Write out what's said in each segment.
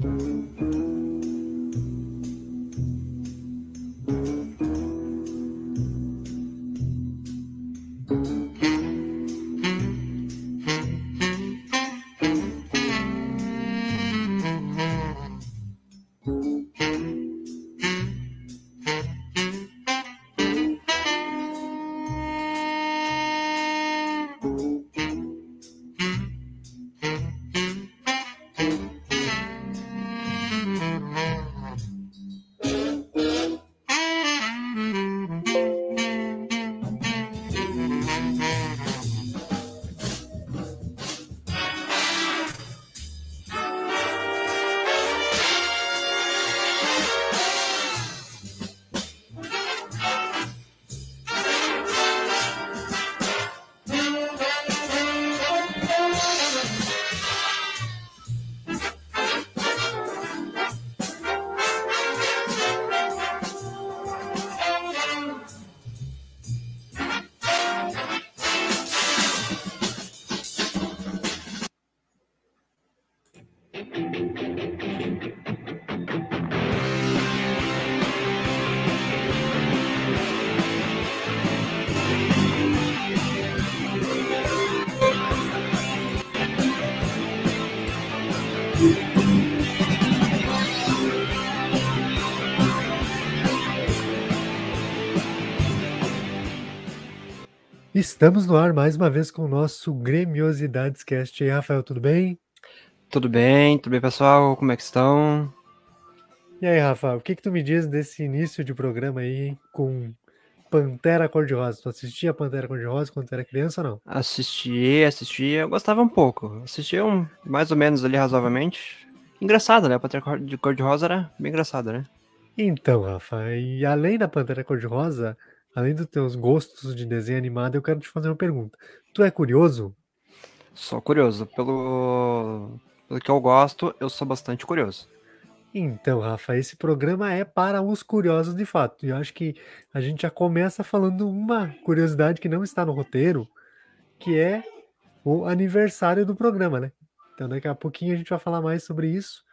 Música Estamos no ar mais uma vez com o nosso Gremiosidades Cast. E aí, Rafael, tudo bem? Tudo bem, tudo bem, pessoal? Como é que estão? E aí, Rafael, o que, que tu me diz desse início de programa aí com Pantera Cor-de-Rosa? Tu assistia Pantera Cor-de-Rosa quando tu era criança ou não? Assisti, assisti, eu gostava um pouco. Assisti um, mais ou menos ali razoavelmente. Engraçado, né? A Pantera Cor-de-Rosa era bem engraçada, né? Então, Rafa, e além da Pantera Cor-de-Rosa, além dos teus gostos de desenho animado, eu quero te fazer uma pergunta. Tu é curioso? Sou curioso. Pelo, pelo que eu gosto, eu sou bastante curioso. Então, Rafa, esse programa é para os curiosos de fato. E eu acho que a gente já começa falando uma curiosidade que não está no roteiro, que é o aniversário do programa, né? Então, daqui a pouquinho a gente vai falar mais sobre isso,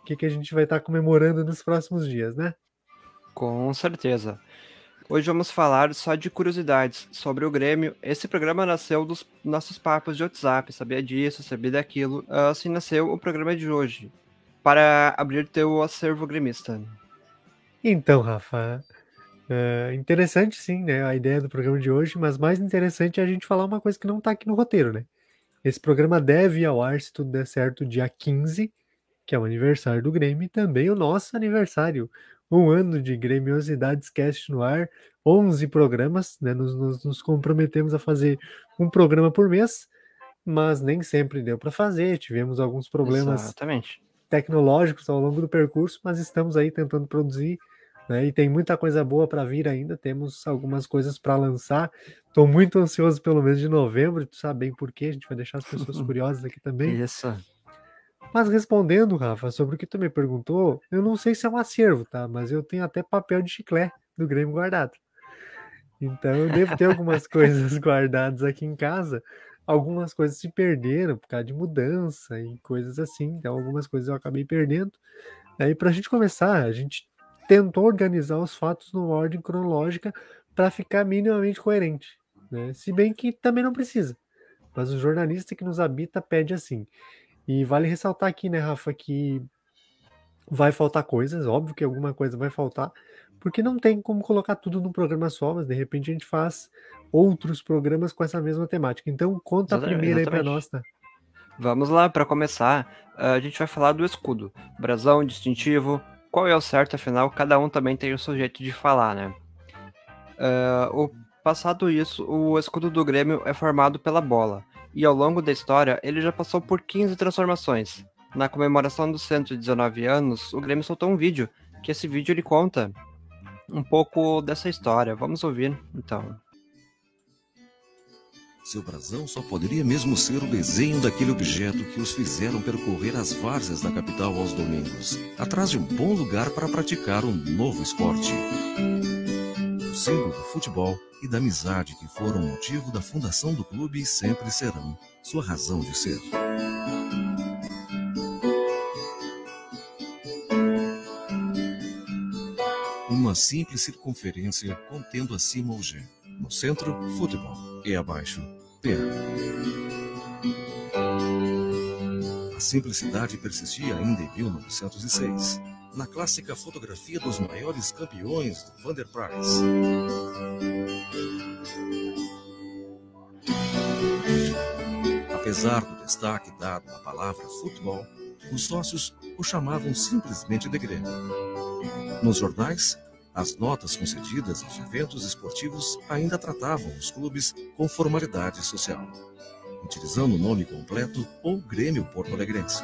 o que, que a gente vai estar comemorando nos próximos dias, né? Com certeza. Hoje vamos falar só de curiosidades sobre o Grêmio. Esse programa nasceu dos nossos papos de WhatsApp, sabia disso, sabia daquilo. Assim nasceu o programa de hoje, para abrir teu acervo gremista. Então, Rafa, é interessante sim, né, a ideia do programa de hoje, mas mais interessante é a gente falar uma coisa que não está aqui no roteiro, né? Esse programa deve ir ao ar, se tudo der certo, dia 15, que é o aniversário do Grêmio, e também o nosso aniversário, um ano de Gremiosidades Cast no ar, 11 programas, né? Nos, nos, nos comprometemos a fazer um programa por mês, mas nem sempre deu para fazer, tivemos alguns problemas Exatamente. tecnológicos ao longo do percurso, mas estamos aí tentando produzir. Né, e tem muita coisa boa para vir ainda, temos algumas coisas para lançar. Estou muito ansioso pelo mês de novembro, tu sabe bem por quê, a gente vai deixar as pessoas curiosas aqui também. Isso. Mas respondendo, Rafa, sobre o que tu me perguntou, eu não sei se é um acervo, tá? Mas eu tenho até papel de chiclete do Grêmio guardado. Então eu devo ter algumas coisas guardadas aqui em casa. Algumas coisas se perderam por causa de mudança e coisas assim. Então algumas coisas eu acabei perdendo. Aí para a gente começar, a gente tentou organizar os fatos numa ordem cronológica para ficar minimamente coerente. Né? Se bem que também não precisa. Mas o jornalista que nos habita pede assim. E vale ressaltar aqui, né, Rafa, que vai faltar coisas, óbvio que alguma coisa vai faltar, porque não tem como colocar tudo num programa só, mas de repente a gente faz outros programas com essa mesma temática. Então conta Exatamente, a primeira aí para exatamente. nós, tá? Vamos lá, para começar, a gente vai falar do escudo. Brasão, distintivo, qual é o certo, afinal, cada um também tem o seu jeito de falar, né? Ah, o passado isso, o escudo do Grêmio é formado pela bola, e ao longo da história ele já passou por 15 transformações. Na comemoração dos 119 anos, o Grêmio soltou um vídeo, que esse vídeo ele conta um pouco dessa história. Vamos ouvir, então. Seu brasão só poderia mesmo ser o desenho daquele objeto que os fizeram percorrer as várzeas da capital aos domingos, atrás de um bom lugar para praticar um novo esporte símbolo do futebol e da amizade que foram motivo da fundação do clube e sempre serão sua razão de ser. Uma simples circunferência contendo acima o G. No centro, futebol e abaixo, PA. A simplicidade persistia ainda em 1906 na clássica fotografia dos maiores campeões do Vander Price. Apesar do destaque dado à palavra futebol, os sócios o chamavam simplesmente de Grêmio. Nos jornais, as notas concedidas aos eventos esportivos ainda tratavam os clubes com formalidade social, utilizando o nome completo ou Grêmio Porto Alegrense.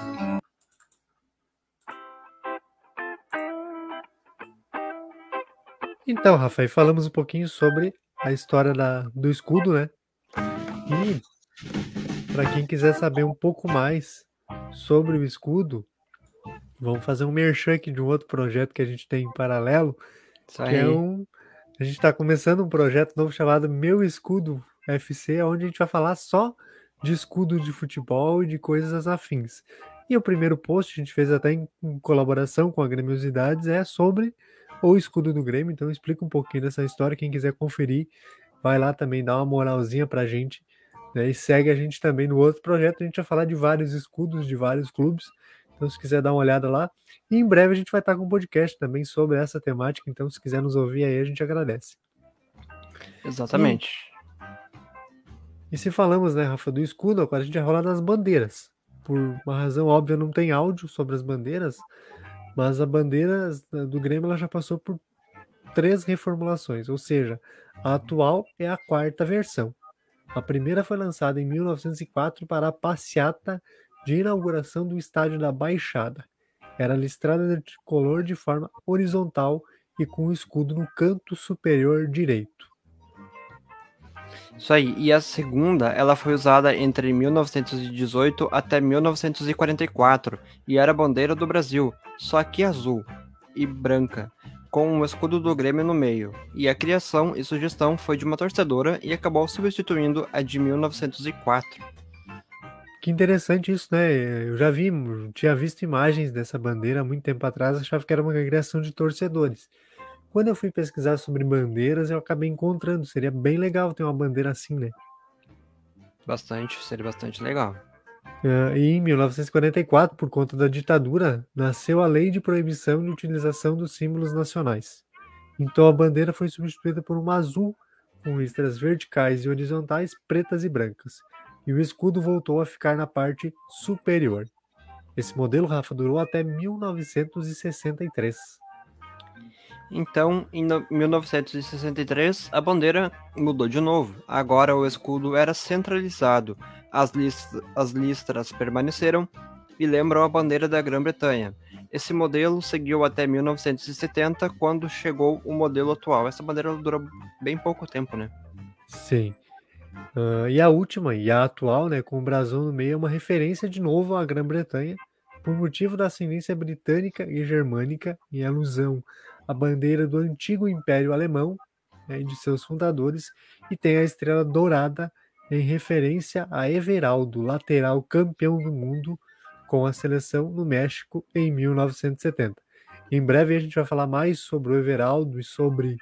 Então, Rafael, falamos um pouquinho sobre a história da, do escudo, né? E para quem quiser saber um pouco mais sobre o escudo, vamos fazer um merchan aqui de um outro projeto que a gente tem em paralelo, Isso que aí. é um. A gente está começando um projeto novo chamado Meu Escudo FC, onde a gente vai falar só de escudo de futebol e de coisas afins. E o primeiro post, a gente fez até em, em colaboração com a Grêmiosidades, é sobre o escudo do Grêmio. Então explica um pouquinho dessa história. Quem quiser conferir, vai lá também, dá uma moralzinha pra gente. Né? E segue a gente também no outro projeto. A gente vai falar de vários escudos de vários clubes. Então, se quiser dar uma olhada lá. E em breve a gente vai estar com um podcast também sobre essa temática. Então, se quiser nos ouvir aí, a gente agradece. Exatamente. E se falamos, né, Rafa, do escudo, agora a gente vai falar das bandeiras. Por uma razão óbvia, não tem áudio sobre as bandeiras, mas a bandeira do Grêmio ela já passou por três reformulações, ou seja, a atual é a quarta versão. A primeira foi lançada em 1904 para a passeata de inauguração do estádio da Baixada. Era listrada de tricolor de forma horizontal e com o escudo no canto superior direito. Isso aí. E a segunda, ela foi usada entre 1918 até 1944 e era a bandeira do Brasil, só que azul e branca, com o escudo do Grêmio no meio. E a criação e sugestão foi de uma torcedora e acabou substituindo a de 1904. Que interessante isso, né? Eu já vi, tinha visto imagens dessa bandeira há muito tempo atrás, achava que era uma criação de torcedores. Quando eu fui pesquisar sobre bandeiras, eu acabei encontrando. Seria bem legal ter uma bandeira assim, né? Bastante, seria bastante legal. Uh, em 1944, por conta da ditadura, nasceu a Lei de Proibição de Utilização dos Símbolos Nacionais. Então a bandeira foi substituída por uma azul com listras verticais e horizontais pretas e brancas. E o escudo voltou a ficar na parte superior. Esse modelo, Rafa, durou até 1963. Então, em 1963, a bandeira mudou de novo. Agora o escudo era centralizado. As, list as listras permaneceram e lembram a bandeira da Grã-Bretanha. Esse modelo seguiu até 1970, quando chegou o modelo atual. Essa bandeira durou bem pouco tempo, né? Sim. Uh, e a última, e a atual, né, com o brasão no meio, é uma referência de novo à Grã-Bretanha, por motivo da ascendência britânica e germânica, em alusão a bandeira do antigo Império Alemão né, de seus fundadores e tem a estrela dourada em referência a Everaldo, lateral campeão do mundo com a seleção no México em 1970. Em breve a gente vai falar mais sobre o Everaldo e sobre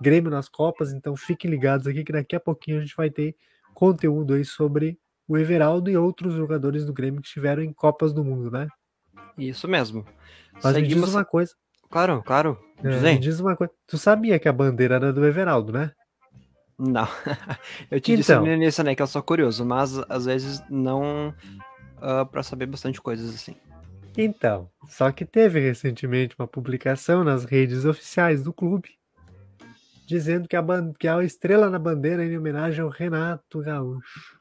Grêmio nas Copas, então fiquem ligados aqui que daqui a pouquinho a gente vai ter conteúdo aí sobre o Everaldo e outros jogadores do Grêmio que estiveram em Copas do Mundo, né? Isso mesmo. Mas Seguimos... me diz uma coisa. Claro, claro. É, me diz uma coisa. Tu sabia que a bandeira era do Everaldo, né? Não. eu te então, disse no início, né, que eu sou curioso, mas às vezes não uh, para saber bastante coisas assim. Então, só que teve recentemente uma publicação nas redes oficiais do clube dizendo que a, que a estrela na bandeira é em homenagem ao Renato Gaúcho.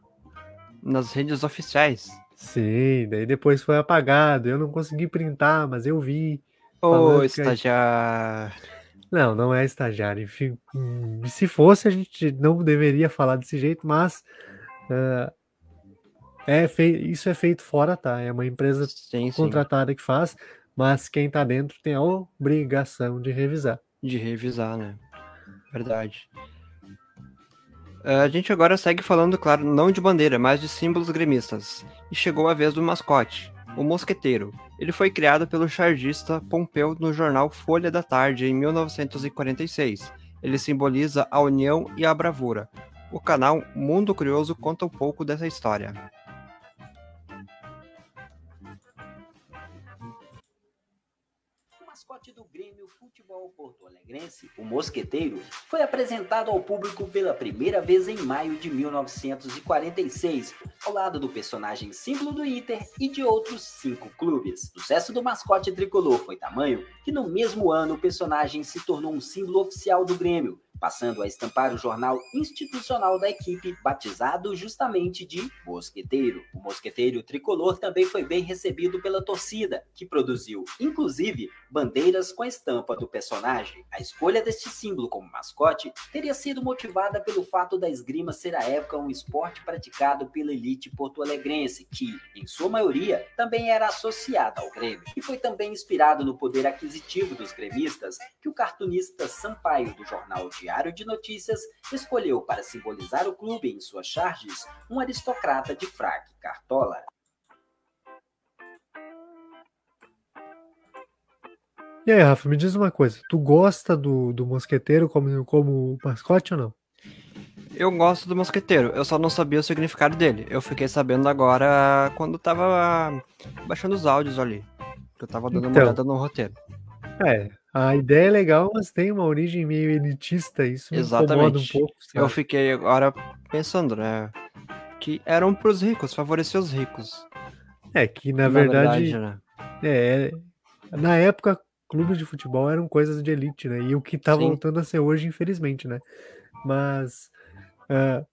Nas redes oficiais? Sim, daí depois foi apagado. Eu não consegui printar, mas eu vi. Ô, estagiário. Não, não é estagiário. Enfim, se fosse, a gente não deveria falar desse jeito, mas uh, é fei... isso é feito fora, tá? É uma empresa sim, contratada sim. que faz, mas quem tá dentro tem a obrigação de revisar. De revisar, né? Verdade. Uh, a gente agora segue falando, claro, não de bandeira, mas de símbolos gremistas. E chegou a vez do mascote. o Mosqueteiro. Ele foi criado pelo chargista Pompeu no jornal Folha da Tarde em 1946. Ele simboliza a união e a bravura. O canal Mundo Curioso conta um pouco dessa história. Mascote do Grêmio Futebol Porto Alegrense, o Mosqueteiro, foi apresentado ao público pela primeira vez em maio de 1946, ao lado do personagem símbolo do Inter e de outros cinco clubes. O sucesso do mascote tricolor foi tamanho que no mesmo ano o personagem se tornou um símbolo oficial do Grêmio, passando a estampar o jornal institucional da equipe, batizado justamente de Mosqueteiro. O Mosqueteiro tricolor também foi bem recebido pela torcida, que produziu, inclusive, bandeiras com a estampa do personagem. A escolha deste símbolo como mascote teria sido motivada pelo fato da esgrima ser à época um esporte praticado pela elite porto-alegrense, que, em sua maioria, também era associada ao Grêmio. E foi também inspirado no poder aquisitivo dos gremistas que o cartunista Sampaio do jornal de Diário de Notícias escolheu para simbolizar o clube em suas charges um aristocrata de fraque cartola. E aí, Rafa, me diz uma coisa. Tu gosta do, do mosqueteiro como, como mascote ou não? Eu gosto do mosqueteiro, eu só não sabia o significado dele. Eu fiquei sabendo agora quando tava baixando os áudios ali. Que eu tava dando então, uma olhada no roteiro. É, a ideia é legal, mas tem uma origem meio elitista, isso me Exatamente. incomoda um pouco. Sabe? Eu fiquei agora pensando, né? Que eram pros ricos, favorecer os ricos. É, que na, na verdade. verdade né? é, na época, clubes de futebol eram coisas de elite, né? E o que tá Sim. voltando a ser hoje, infelizmente, né? Mas. Uh,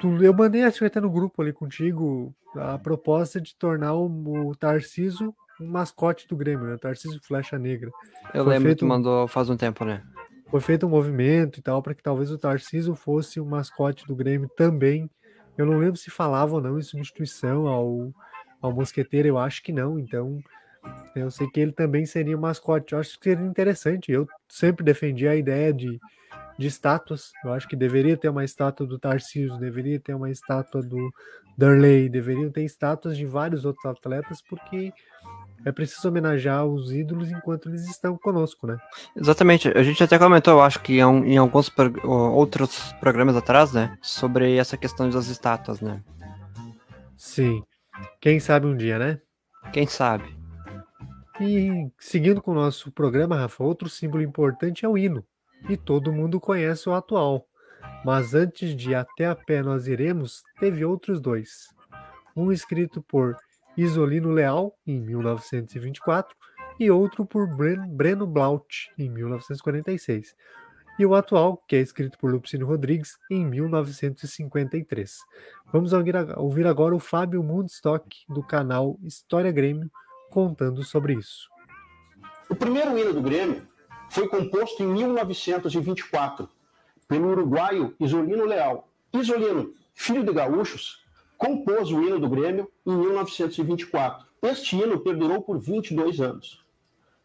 tu, eu mandei acho que até no grupo ali contigo a proposta de tornar o, o Tarciso mascote do Grêmio, né? Tarcísio Flecha Negra. Eu foi lembro que mandou faz um tempo, né? Foi feito um movimento e tal para que talvez o Tarcísio fosse o um mascote do Grêmio também. Eu não lembro se falava ou não em substituição ao, ao Mosqueteiro, eu acho que não, então eu sei que ele também seria um mascote. Eu acho que seria interessante. Eu sempre defendi a ideia de, de estátuas. Eu acho que deveria ter uma estátua do Tarcísio, deveria ter uma estátua do Darley, deveriam ter estátuas de vários outros atletas, porque é preciso homenagear os ídolos enquanto eles estão conosco, né? Exatamente. A gente até comentou, eu acho que em, alguns outros programas atrás, né? Sobre essa questão das estátuas, né? Sim. Quem sabe um dia, né? Quem sabe. E seguindo com o nosso programa, Rafa, outro símbolo importante é o hino. E todo mundo conhece o atual. Mas antes de Até a Pé Nós Iremos, teve outros dois. Um escrito por Isolino Leal, em 1924, e outro por Breno Blaut, em 1946, e o atual, que é escrito por Lupicínio Rodrigues, em 1953. Vamos ouvir agora o Fábio Mundstock, do canal História Grêmio, contando sobre isso. O primeiro hino do Grêmio foi composto em 1924 pelo uruguaio Isolino Leal. Isolino, filho de gaúchos, compôs o hino do Grêmio em 1924. Este hino perdurou por 22 anos.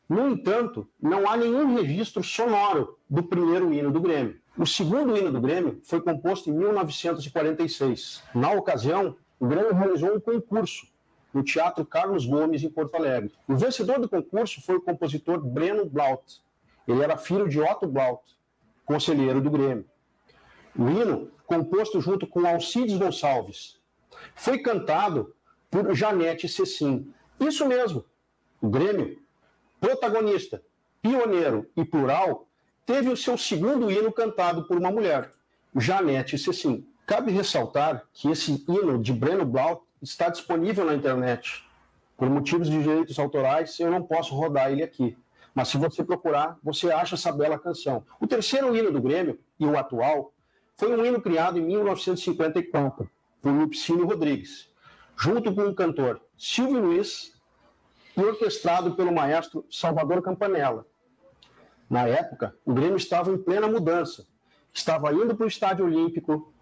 No entanto, não há nenhum registro sonoro do primeiro hino do Grêmio. O segundo hino do Grêmio foi composto em 1946. Na ocasião, o Grêmio realizou um concurso no Teatro Carlos Gomes, em Porto Alegre. O vencedor do concurso foi o compositor Breno Blaut. Ele era filho de Otto Blaut, conselheiro do Grêmio. O hino, composto junto com Alcides Gonçalves, foi cantado por Janete Cecim. Isso mesmo, o Grêmio, protagonista, pioneiro e plural, teve o seu segundo hino cantado por uma mulher, Janete Cecim. Cabe ressaltar que esse hino de Breno Blau está disponível na internet. Por motivos de direitos autorais, eu não posso rodar ele aqui. Mas se você procurar, você acha essa bela canção. O terceiro hino do Grêmio, e o atual, foi um hino criado em 1954 por Lupicínio Rodrigues, junto com o cantor Silvio Luiz e orquestrado pelo maestro Salvador Campanella. Na época, o Grêmio estava em plena mudança. Estava indo para o Estádio Olímpico,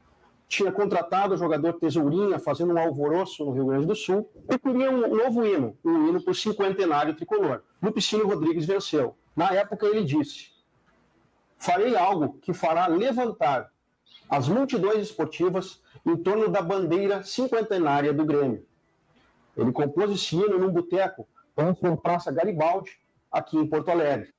tinha contratado o jogador Tesourinha, fazendo um alvoroço no Rio Grande do Sul, e queria um novo hino, um hino o cinquentenário tricolor. Lupicínio Rodrigues venceu. Na época, ele disse: Farei algo que fará levantar as multidões esportivas em torno da bandeira cinquentenária do Grêmio. Ele compôs esse hino num boteco, antes da Praça Garibaldi, aqui em Porto Alegre.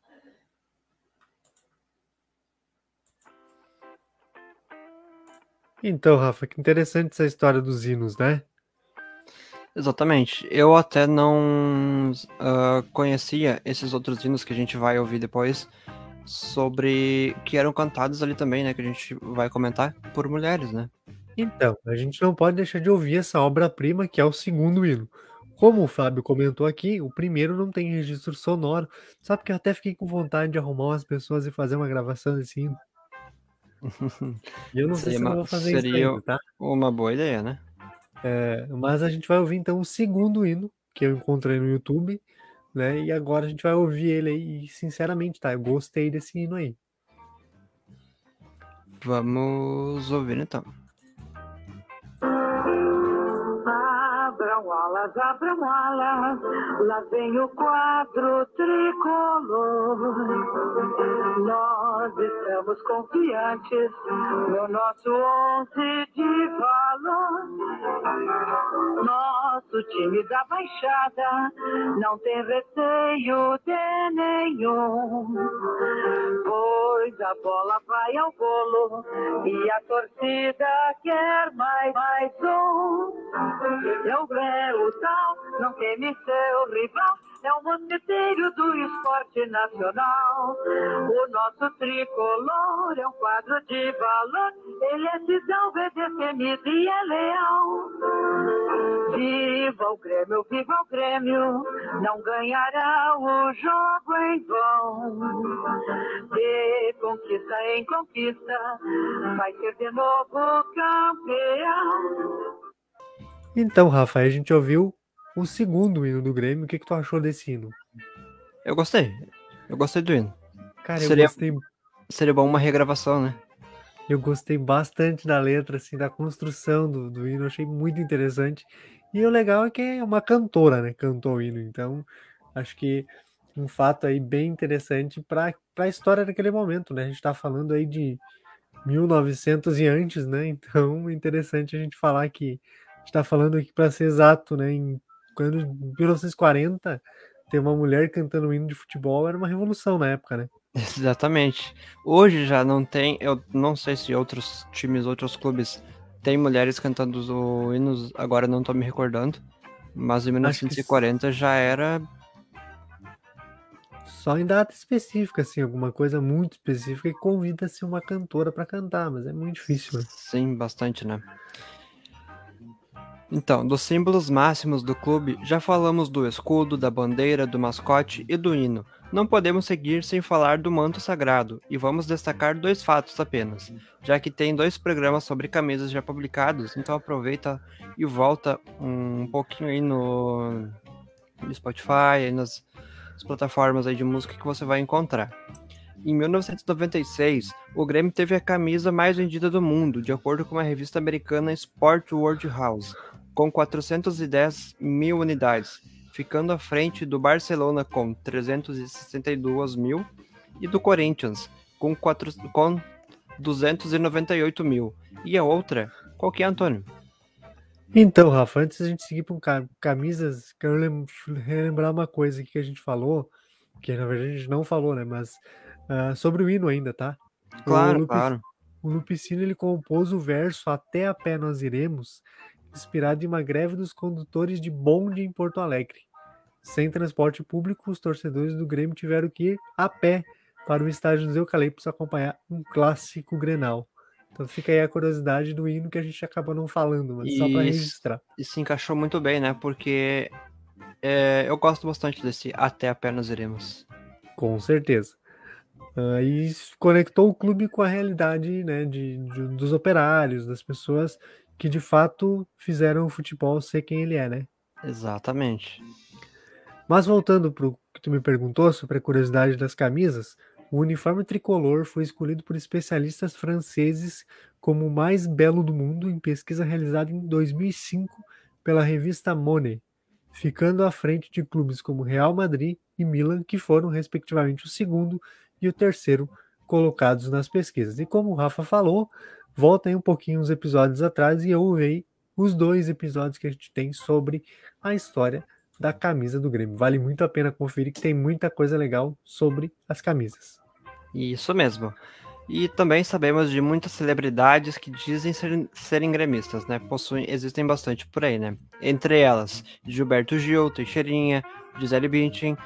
Então, Rafa, que interessante essa história dos hinos, né? Exatamente. Eu até não uh, conhecia esses outros hinos que a gente vai ouvir depois, sobre que eram cantados ali também, né? Que a gente vai comentar por mulheres, né? Então, a gente não pode deixar de ouvir essa obra-prima que é o segundo hino. Como o Fábio comentou aqui, o primeiro não tem registro sonoro. Sabe que eu até fiquei com vontade de arrumar umas pessoas e fazer uma gravação desse hino. Eu não sei se eu vou fazer seria isso ainda, tá? Uma boa ideia, né? É, mas a gente vai ouvir então o segundo hino que eu encontrei no YouTube, né? E agora a gente vai ouvir ele aí. E, sinceramente, tá? Eu gostei desse hino aí. Vamos ouvir então. Abram alas, abram alas, lá vem o quadro tricolor. Nós estamos confiantes no nosso onze de valor. Nosso time da Baixada não tem receio de nenhum. Pois a bola vai ao golo e a torcida quer mais, mais um. O Grêmio tal, não teme seu rival, é o mosqueteiro do esporte nacional. O nosso tricolor é um quadro de valor, ele é cidão, é destemido e é leal. Viva o Grêmio, viva o Grêmio, não ganhará o jogo em vão. De conquista em conquista, vai ser de novo campeão. Então, Rafa, a gente ouviu o segundo hino do Grêmio. O que, que tu achou desse hino? Eu gostei. Eu gostei do hino. Cara, Seria- eu gostei, Seria bom uma regravação, né? eu gostei bastante da letra, assim, da construção do, do hino. Achei muito interessante. E o legal é que é uma cantora, né? Cantou o hino. Então, acho que um fato aí bem interessante para a história daquele momento, né? A gente tá falando aí de 1900 e antes, né? Então, é interessante a gente falar que a gente tá falando aqui para ser exato, né? Em quando em 1940 ter uma mulher cantando um hino de futebol era uma revolução na época, né? Exatamente. Hoje já não tem, eu não sei se outros times, outros clubes têm mulheres cantando os hinos, agora não tô me recordando. Mas em Acho que 1940 já era. Só em data específica, assim, alguma coisa muito específica e convida-se uma cantora para cantar, mas é muito difícil, né? Sim, bastante, né? Então, dos símbolos máximos do clube, já falamos do escudo, da bandeira, do mascote e do hino. Não podemos seguir sem falar do manto sagrado, e vamos destacar dois fatos apenas, já que tem dois programas sobre camisas já publicados, então aproveita e volta um pouquinho aí no, Spotify, aí nas, nas plataformas aí de música que você vai encontrar. Em 1996, o Grêmio teve a camisa mais vendida do mundo, de acordo com a revista americana Sport World House, com 410 mil unidades, ficando à frente do Barcelona com 362 mil e do Corinthians com, 4, com 298 mil. E a outra, qual que é, Antônio? Então, Rafa, antes da gente seguir para camisas, quero lem- relembrar uma coisa que a gente falou, que na verdade a gente não falou, né? Mas ah, sobre o hino ainda, tá? Claro, Lupe- claro. O Lupicino ele compôs o verso Até a pé nós iremos, inspirado em uma greve dos condutores de bonde em Porto Alegre. Sem transporte público, os torcedores do Grêmio tiveram que ir a pé para o estádio dos Eucaliptos acompanhar um clássico Grenal. Então fica aí a curiosidade do hino que a gente acabou não falando, mas só para registrar. E se encaixou muito bem, né? Porque é, eu gosto bastante desse Até apenas iremos. Com certeza. Aí conectou o clube com a realidade né, de, de- dos operários, das pessoas que de fato fizeram o futebol ser quem ele é, né? Exatamente. Mas voltando para o que tu me perguntou sobre a curiosidade das camisas, o uniforme tricolor foi escolhido por especialistas franceses como o mais belo do mundo em pesquisa realizada em 2005 pela revista Monet, ficando à frente de clubes como Real Madrid e Milan, que foram respectivamente o segundo e o terceiro colocados nas pesquisas. E como o Rafa falou, volta aí um pouquinho uns episódios atrás e ouvi os dois episódios que a gente tem sobre a história da camisa do Grêmio. Vale muito a pena conferir que tem muita coisa legal sobre as camisas. Isso mesmo. E também sabemos de muitas celebridades que dizem ser, serem gremistas, né? Possuem, existem bastante por aí, né? Entre elas, Gilberto Gil, Teixeirinha, Gisele Bündchen.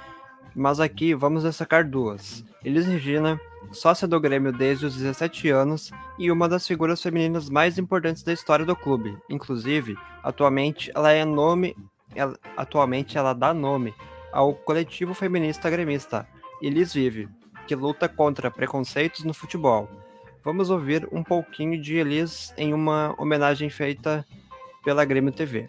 Mas aqui vamos destacar duas. Elis Regina, sócia do Grêmio desde os 17 anos e uma das figuras femininas mais importantes da história do clube. Inclusive, atualmente ela é nome, ela, atualmente ela dá nome ao coletivo feminista gremista Elis Vive, que luta contra preconceitos no futebol. Vamos ouvir um pouquinho de Elis em uma homenagem feita pela Grêmio TV.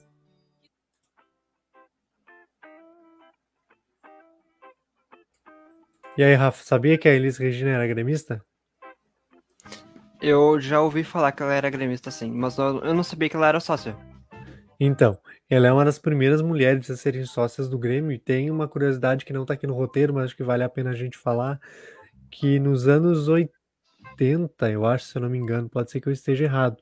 E aí, Rafa, sabia que a Elis Regina era gremista? Eu já ouvi falar que ela era gremista, sim, mas eu não sabia que ela era sócia. Então, ela é uma das primeiras mulheres a serem sócias do Grêmio e tem uma curiosidade que não está aqui no roteiro, mas acho que vale a pena a gente falar, que nos anos 80, eu acho, se eu não me engano, pode ser que eu esteja errado,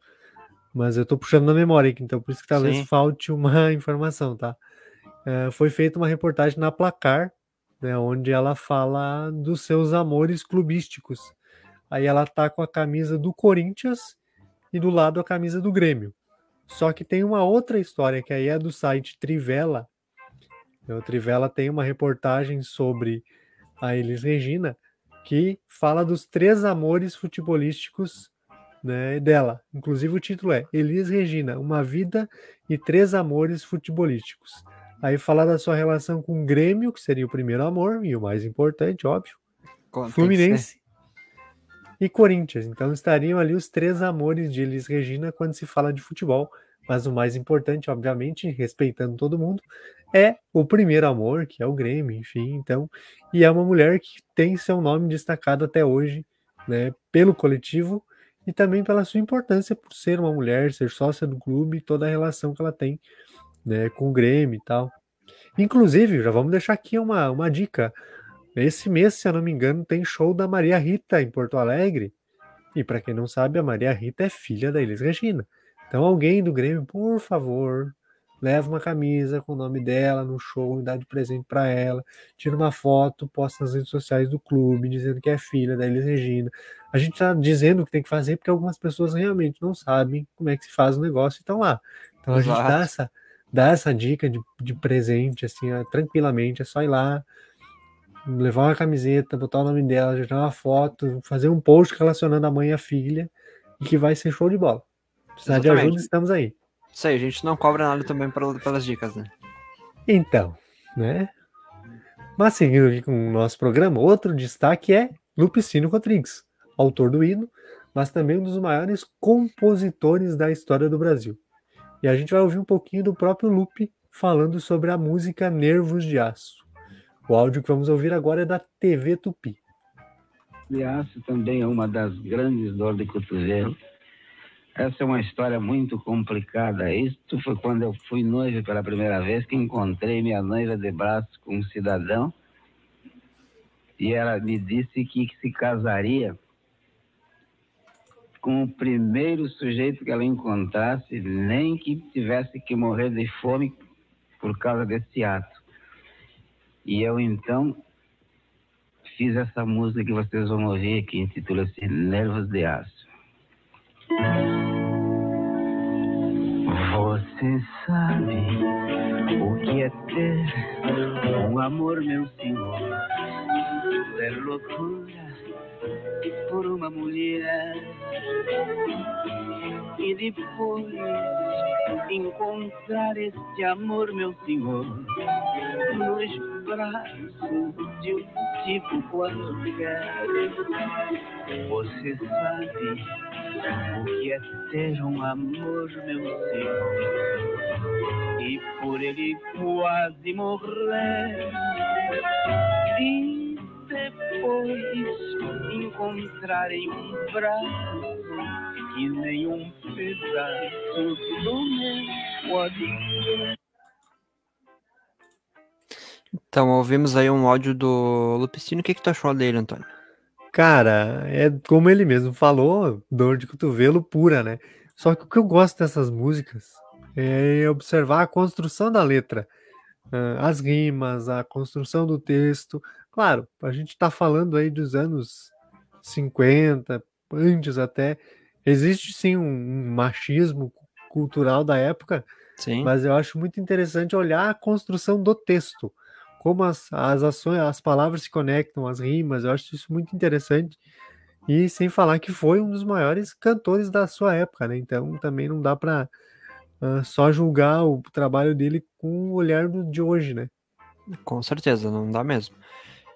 mas eu estou puxando na memória aqui, então por isso que talvez Sim. falte uma informação, tá? É, foi feita uma reportagem na Placar, né, onde ela fala dos seus amores clubísticos. Aí ela tá com a camisa do Corinthians e do lado a camisa do Grêmio. Só que tem uma outra história que aí é do site Trivela. O Trivela tem uma reportagem sobre a Elis Regina que fala dos três amores futebolísticos né, dela. Inclusive o título é Elis Regina, uma vida e três amores futebolísticos. Aí fala da sua relação com o Grêmio, que seria o primeiro amor e o mais importante, óbvio. Fluminense e Corinthians. Então estariam ali os três amores de Elis Regina quando se fala de futebol. Mas o mais importante, obviamente, respeitando todo mundo, é o primeiro amor, que é o Grêmio, enfim. Então, e é uma mulher que tem seu nome destacado até hoje, né, pelo coletivo e também pela sua importância por ser uma mulher, ser sócia do clube toda a relação que ela tem né, com o Grêmio e tal. Inclusive, já vamos deixar aqui uma, uma dica. Esse mês, se eu não me engano, tem show da Maria Rita em Porto Alegre. E para quem não sabe, a Maria Rita é filha da Elis Regina. Então, alguém do Grêmio, por favor, leva uma camisa com o nome dela no show, dá de presente para ela, tira uma foto, posta nas redes sociais do clube, dizendo que é filha da Elis Regina. A gente está dizendo o que tem que fazer porque algumas pessoas realmente não sabem como é que se faz o negócio e estão lá. Então, a Exato. gente dá essa, dá essa dica de, de presente, assim, tranquilamente, é só ir lá, levar uma camiseta, botar o nome dela, tirar uma foto, fazer um post relacionando a mãe e a filha, e que vai ser show de bola. Precisar Exatamente. de ajuda, estamos aí. Isso aí, a gente não cobra nada também pelas dicas, né? Então, né? Mas seguindo aqui com o nosso programa, outro destaque é Lupicínio Rodrigues, autor do hino, mas também um dos maiores compositores da história do Brasil. E a gente vai ouvir um pouquinho do próprio Lupe falando sobre a música Nervos de Aço. O áudio que vamos ouvir agora é da TV Tupi. De Aço também é uma das grandes dores de cotovelo. Essa é uma história muito complicada. Isto foi quando eu fui noivo pela primeira vez que encontrei minha noiva de braço com um cidadão e ela me disse que se casaria com o primeiro sujeito que ela encontrasse, nem que tivesse que morrer de fome por causa desse ato. E eu então fiz essa música que vocês vão ouvir, que intitula-se Nervos de Aço. Você sabe o que é ter um amor, meu senhor? Ter loucura por uma mulher e depois encontrar este amor, meu senhor, nos braços de um tipo qualquer. Você sabe o que é ter um amor, meu senhor, e por ele quase morrer. E depois encontrarem um braço que nem um pedaço do meu Então, ouvimos aí um áudio do Lupicino. O que, que tu achou dele, Antônio? Cara, é como ele mesmo falou, dor de cotovelo pura, né? Só que o que eu gosto dessas músicas é observar a construção da letra, ah, as rimas, a construção do texto. Claro, a gente tá falando aí dos anos 50, antes até. Existe sim um, um machismo cultural da época, Sim. mas eu acho muito interessante olhar a construção do texto, como as, as ações, as palavras se conectam, as rimas, eu acho isso muito interessante. E sem falar que foi um dos maiores cantores da sua época, né? Então também não dá para só julgar o trabalho dele com o olhar do- de hoje, né? Com certeza, não dá mesmo.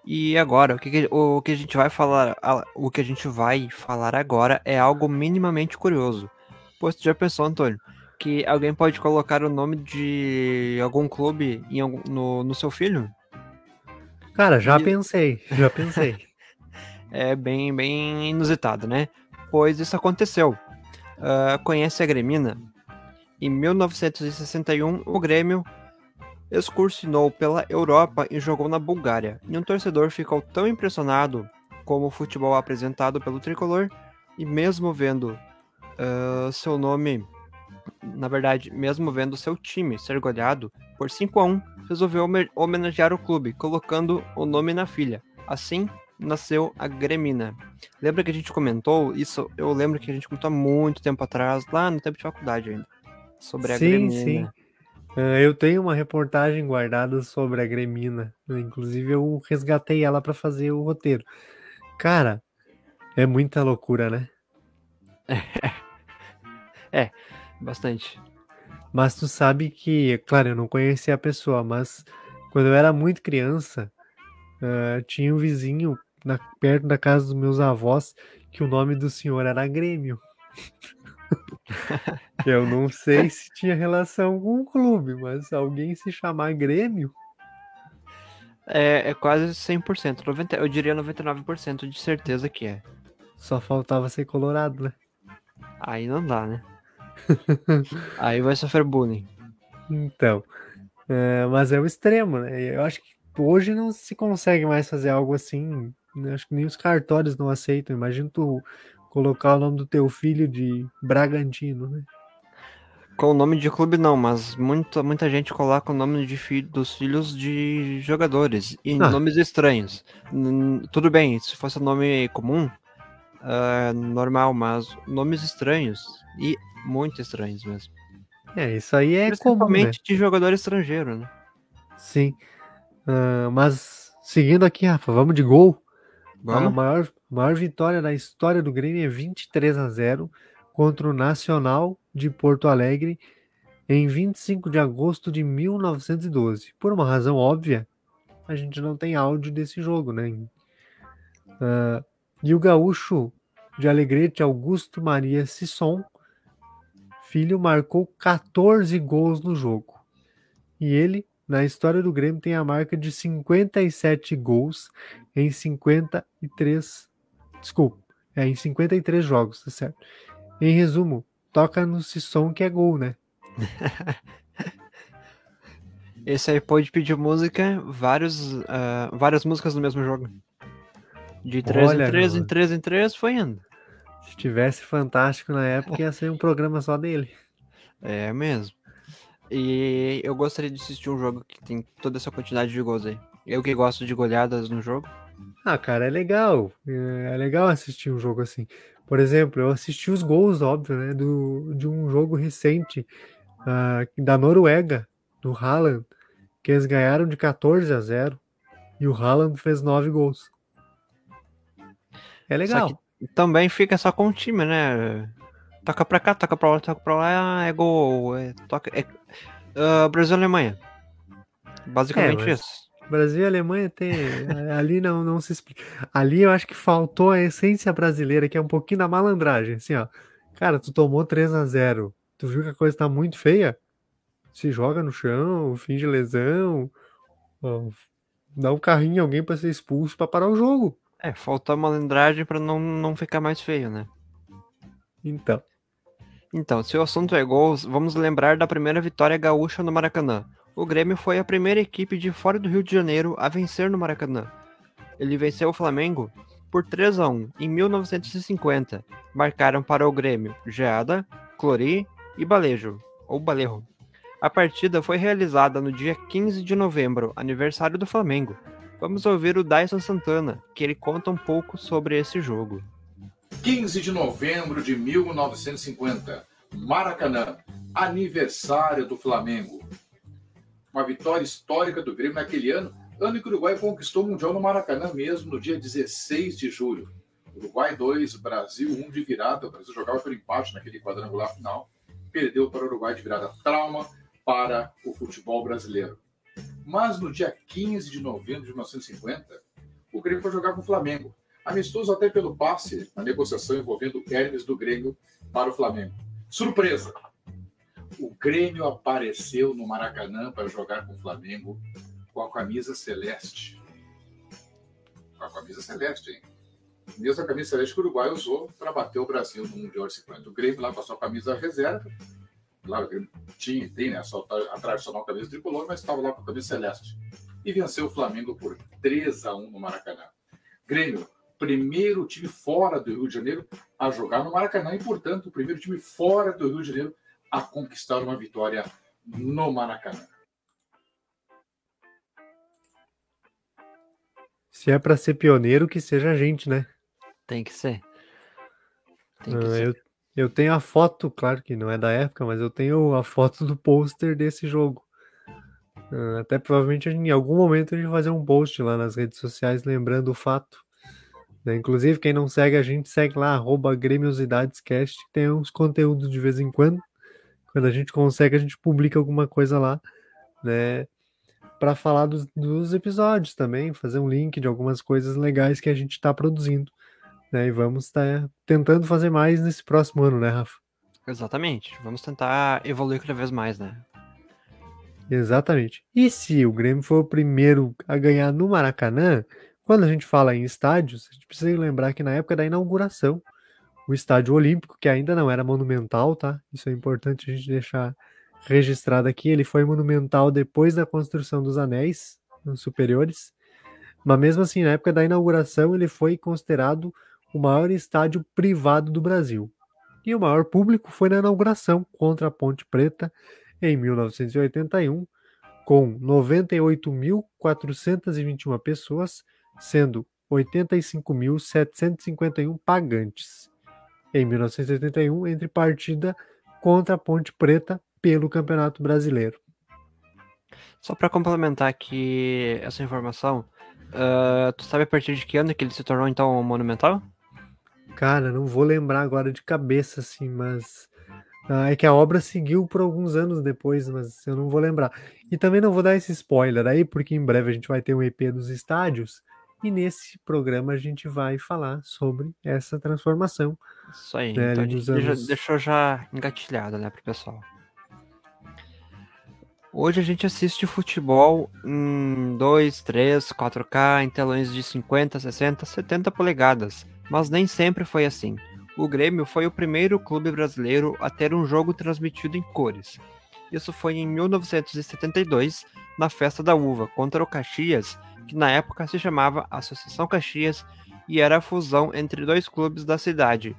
E agora, o que, o que a gente vai falar, o que a gente vai falar agora é algo minimamente curioso. Pois tu já pensou, Antônio, que alguém pode colocar o nome de algum clube em algum- no, no seu filho? Cara, já E- pensei, já pensei. É bem, bem inusitado, né? Pois isso aconteceu. Ah, conhece a Gremina? Em 1961, o Grêmio excursionou pela Europa e jogou na Bulgária. E um torcedor ficou tão impressionado com o futebol apresentado pelo tricolor e mesmo vendo ah, seu nome, na verdade, mesmo vendo seu time ser goleado por 5 a 1, resolveu home- homenagear o clube, colocando o nome na filha. Assim, nasceu a Gremina. Lembra que a gente comentou isso? Eu lembro que a gente comentou há muito tempo atrás, lá no tempo de faculdade ainda, sobre a Sim, Gremina. sim. Ah, eu tenho uma reportagem guardada sobre a Gremina. Inclusive, eu resgatei ela para fazer o roteiro. Cara, é muita loucura, né? Bastante. Mas tu sabe que, claro, eu não conhecia a pessoa, mas quando eu era muito criança, ah, tinha um vizinho na- perto da casa dos meus avós que o nome do senhor era Grêmio. Eu não sei se tinha relação com o clube, mas alguém se chamar Grêmio, É, é quase 100%, 90, eu diria 99% de certeza que é. só faltava ser colorado, né? Aí não dá, né? Aí vai sofrer bullying. Então, é, mas é o extremo, né? Eu acho que hoje não se consegue mais fazer algo assim. né? Acho que nem os cartórios não aceitam. Imagina tu colocar o nome do teu filho de Bragantino, né? Com o nome de clube não, mas muita, muita gente coloca o nome de fi- dos filhos de jogadores e Ah. nomes estranhos. N- tudo bem, se fosse nome comum, ah, normal, mas nomes estranhos e muito estranhos mesmo. É, isso aí é comum, né? Principalmente de jogador estrangeiro, né? Sim. Ah, mas seguindo aqui, Rafa, vamos de gol. A Vamos? maior, maior vitória da história do Grêmio é 23 a 0 contra o Nacional de Porto Alegre em 25 de agosto de 1912. Por uma razão óbvia, a gente não tem áudio desse jogo, né? Ah, e o gaúcho de Alegrete, Augusto Maria Sisson, filho, marcou 14 gols no jogo. E ele, na história do Grêmio, tem a marca de 57 gols em 53. Desculpa, é em 53 jogos, tá certo? Em resumo, toca no Sisson que é gol, né? Esse aí pode pedir música, vários, ah, várias músicas no mesmo jogo. De 3 Olha, em 3 em mano. 3 em 3 foi indo. Se tivesse fantástico na época, ia ser um programa só dele. É mesmo. E eu gostaria de assistir um jogo que tem toda essa quantidade de gols aí. Eu que gosto de goleadas no jogo. Ah, cara, é legal. É é legal assistir um jogo assim. Por exemplo, eu assisti os gols, óbvio, né, do, de um jogo recente uh, da Noruega, do Haaland, que eles ganharam de 14 a 0 e o Haaland fez 9 gols. É legal. também fica só com o time, né? Toca pra cá, toca pra lá, toca pra lá, é gol. É, toca, é, uh, Brasil e Alemanha. Basicamente é, isso. Brasil e Alemanha tem. ali não, não se explica. Ali eu acho que faltou a essência brasileira, que é um pouquinho da malandragem. Assim, ó. Cara, tu tomou 3 a 0 Tu viu que a coisa tá muito feia? Se joga no chão, finge lesão. Ó, dá um carrinho em alguém para ser expulso para parar o jogo. É, faltou a malandragem para não, não ficar mais feio, né? Então. Então, se o assunto é gols, vamos lembrar da primeira vitória gaúcha no Maracanã. O Grêmio foi a primeira equipe de fora do Rio de Janeiro a vencer no Maracanã. Ele venceu o Flamengo por 3 a 1 em 1950. Marcaram para o Grêmio Geada, Clori e Balejo, ou Balejo. A partida foi realizada no dia 15 de novembro, aniversário do Flamengo. Vamos ouvir o Dyson Santana, que ele conta um pouco sobre esse jogo. 15 de novembro de 1950, Maracanã, aniversário do Flamengo. Uma vitória histórica do Grêmio naquele ano, ano em que o Uruguai conquistou o Mundial no Maracanã mesmo, no dia 16 de julho. Uruguai 2, Brasil 1 de virada. O Brasil jogava pelo empate naquele quadrangular final. Perdeu para o Uruguai de virada. Trauma para o futebol brasileiro. Mas no dia 15 de novembro de 1950, o Grêmio foi jogar com o Flamengo amistoso até pelo passe na negociação envolvendo Hermes do Grêmio para o Flamengo. Surpresa! O Grêmio apareceu no Maracanã para jogar com o Flamengo com a camisa celeste. Com a camisa celeste, hein? Mesma camisa celeste que o Uruguai usou para bater o Brasil no Mundial de 50. O Grêmio lá com a sua camisa reserva. Claro, que tinha, tem né, sua, a tradicional camisa tricolor, mas estava lá com a camisa celeste. E venceu o Flamengo por 3 a 1 no Maracanã. Grêmio primeiro time fora do Rio de Janeiro a jogar no Maracanã e, portanto, o primeiro time fora do Rio de Janeiro a conquistar uma vitória no Maracanã. Se é para ser pioneiro, que seja a gente, né? Tem que ser. Tem que ah, ser. Eu, eu tenho a foto, claro que não é da época, mas eu tenho a foto do pôster desse jogo. Ah, até provavelmente em algum momento a gente vai fazer um post lá nas redes sociais lembrando o fato. Né? Inclusive, quem não segue a gente, segue lá, arroba GrêmiosidadesCast, que tem uns conteúdos de vez em quando. Quando a gente consegue, a gente publica alguma coisa lá, né? Para falar dos, dos, episódios também, fazer um link de algumas coisas legais que a gente está produzindo. Né? E vamos estar tá tentando fazer mais nesse próximo ano, né, Rafa? Exatamente. Vamos tentar evoluir cada vez mais, né? Exatamente. E se o Grêmio for o primeiro a ganhar no Maracanã, quando a gente fala em estádios, a gente precisa lembrar que na época da inauguração, o estádio olímpico, que ainda não era monumental, tá? Isso é importante a gente deixar registrado aqui. Ele foi monumental depois da construção dos anéis superiores. Mas mesmo assim, na época da inauguração, ele foi considerado o maior estádio privado do Brasil. E o maior público foi na inauguração contra a Ponte Preta em 1981, com 98.421 pessoas sendo 85.751 pagantes. Em 1981, entre partida contra a Ponte Preta pelo Campeonato Brasileiro. Só para complementar aqui essa informação, uh, tu sabe a partir de que ano que ele se tornou então monumental? Cara, não vou lembrar agora de cabeça assim, mas uh, é que a obra seguiu por alguns anos depois, mas eu não vou lembrar. E também não vou dar esse spoiler aí, porque em breve a gente vai ter um EP dos estádios e nesse programa a gente vai falar sobre essa transformação. Isso aí, né, então anos... deixou já engatilhado, né, pro pessoal. Hoje a gente assiste futebol em 2, 3, 4K, em telões de 50, 60, 70 polegadas, mas nem sempre foi assim. O Grêmio foi o primeiro clube brasileiro a ter um jogo transmitido em cores. Isso foi em 1972, na Festa da Uva, contra o Caxias, que na época se chamava Associação Caxias e era a fusão entre dois clubes da cidade,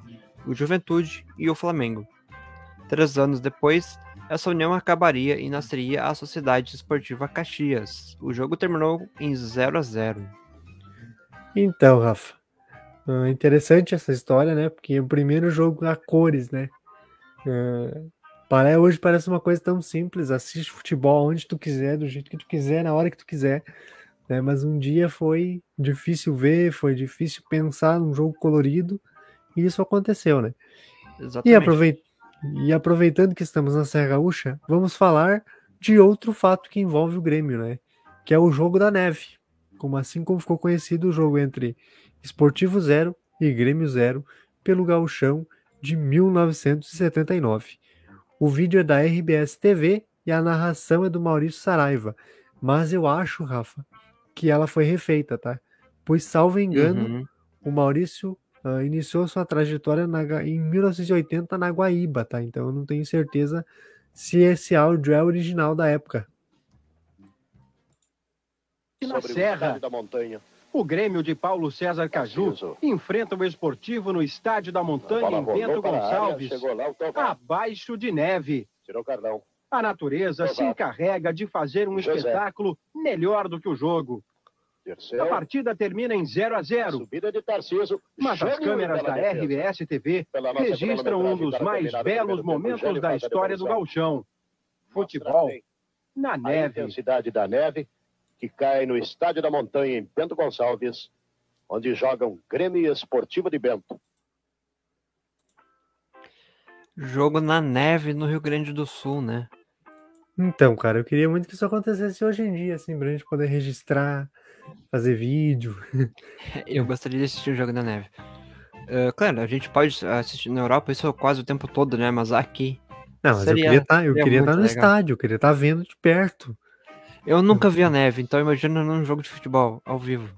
o Juventude e o Flamengo. Três anos depois, essa união acabaria e nasceria a Sociedade Esportiva Caxias. O jogo terminou em 0 a 0 Então, Rafa, Uh, interessante essa história, né? Porque o primeiro jogo a cores, né? Uh, para hoje parece uma coisa tão simples, assiste futebol onde tu quiser, do jeito que tu quiser, na hora que tu quiser. Né? Mas um dia foi difícil ver, foi difícil pensar num jogo colorido, e isso aconteceu, né? Exatamente. E, aproveit... e aproveitando que estamos na Serra Gaúcha, vamos falar de outro fato que envolve o Grêmio, né? Que é o jogo da neve. Como assim como ficou conhecido o jogo entre Esportivo Zero e Grêmio Zero pelo Gauchão de 1979. O vídeo é da RBS TV e a narração é do Maurício Saraiva. Mas eu acho, Rafa, que ela foi refeita, tá? Pois, salvo engano, uhum. o Maurício uh, iniciou sua trajetória na, em 1980 na Guaíba, tá? Então eu não tenho certeza se esse áudio é original da época. Na Serra da Montanha. O Grêmio de Paulo César Caju enfrenta o esportivo no Estádio da Montanha em Bento Gonçalves, abaixo de neve. Tirou. A natureza se encarrega de fazer um José. espetáculo melhor do que o jogo. Terceiro. A partida termina em 0 a 0. Subida de Tarciso. Mas as câmeras da RBS TV registram um dos mais belos momentos da história do galchão. Futebol na neve. A intensidade da neve que cai no Estádio da Montanha, em Bento Gonçalves, onde jogam Grêmio Esportivo de Bento. Jogo na neve no Rio Grande do Sul, né? Então, cara, eu queria muito que isso acontecesse hoje em dia, assim, pra gente poder registrar, fazer vídeo. Eu gostaria de assistir o jogo na neve. Uh, claro, a gente pode assistir na Europa isso quase o tempo todo, né? Mas aqui. Não, mas seria, eu queria estar, tá, eu queria estar tá no legal. estádio, eu queria estar tá vendo de perto. Eu nunca vi a neve, então imagina num jogo de futebol ao vivo.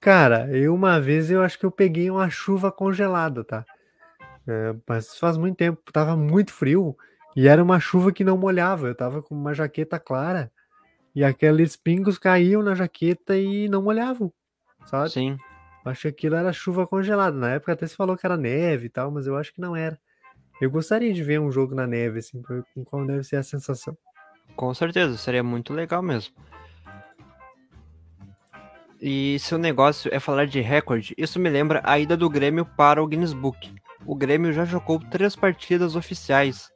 Cara, eu uma vez eu acho que eu peguei uma chuva congelada, tá? É, mas faz muito tempo, tava muito frio e era uma chuva que não molhava. Eu tava com uma jaqueta clara e aqueles pingos caíam na jaqueta e não molhavam, sabe? Sim. Acho que aquilo era chuva congelada. Na época até se falou que era neve e tal, mas eu acho que não era. Eu gostaria de ver um jogo na neve, assim, com qual deve ser a sensação. Com certeza, seria muito legal mesmo. E se o negócio é falar de recorde, isso me lembra a ida do Grêmio para o Guinness Book. O Grêmio já jogou três partidas oficiais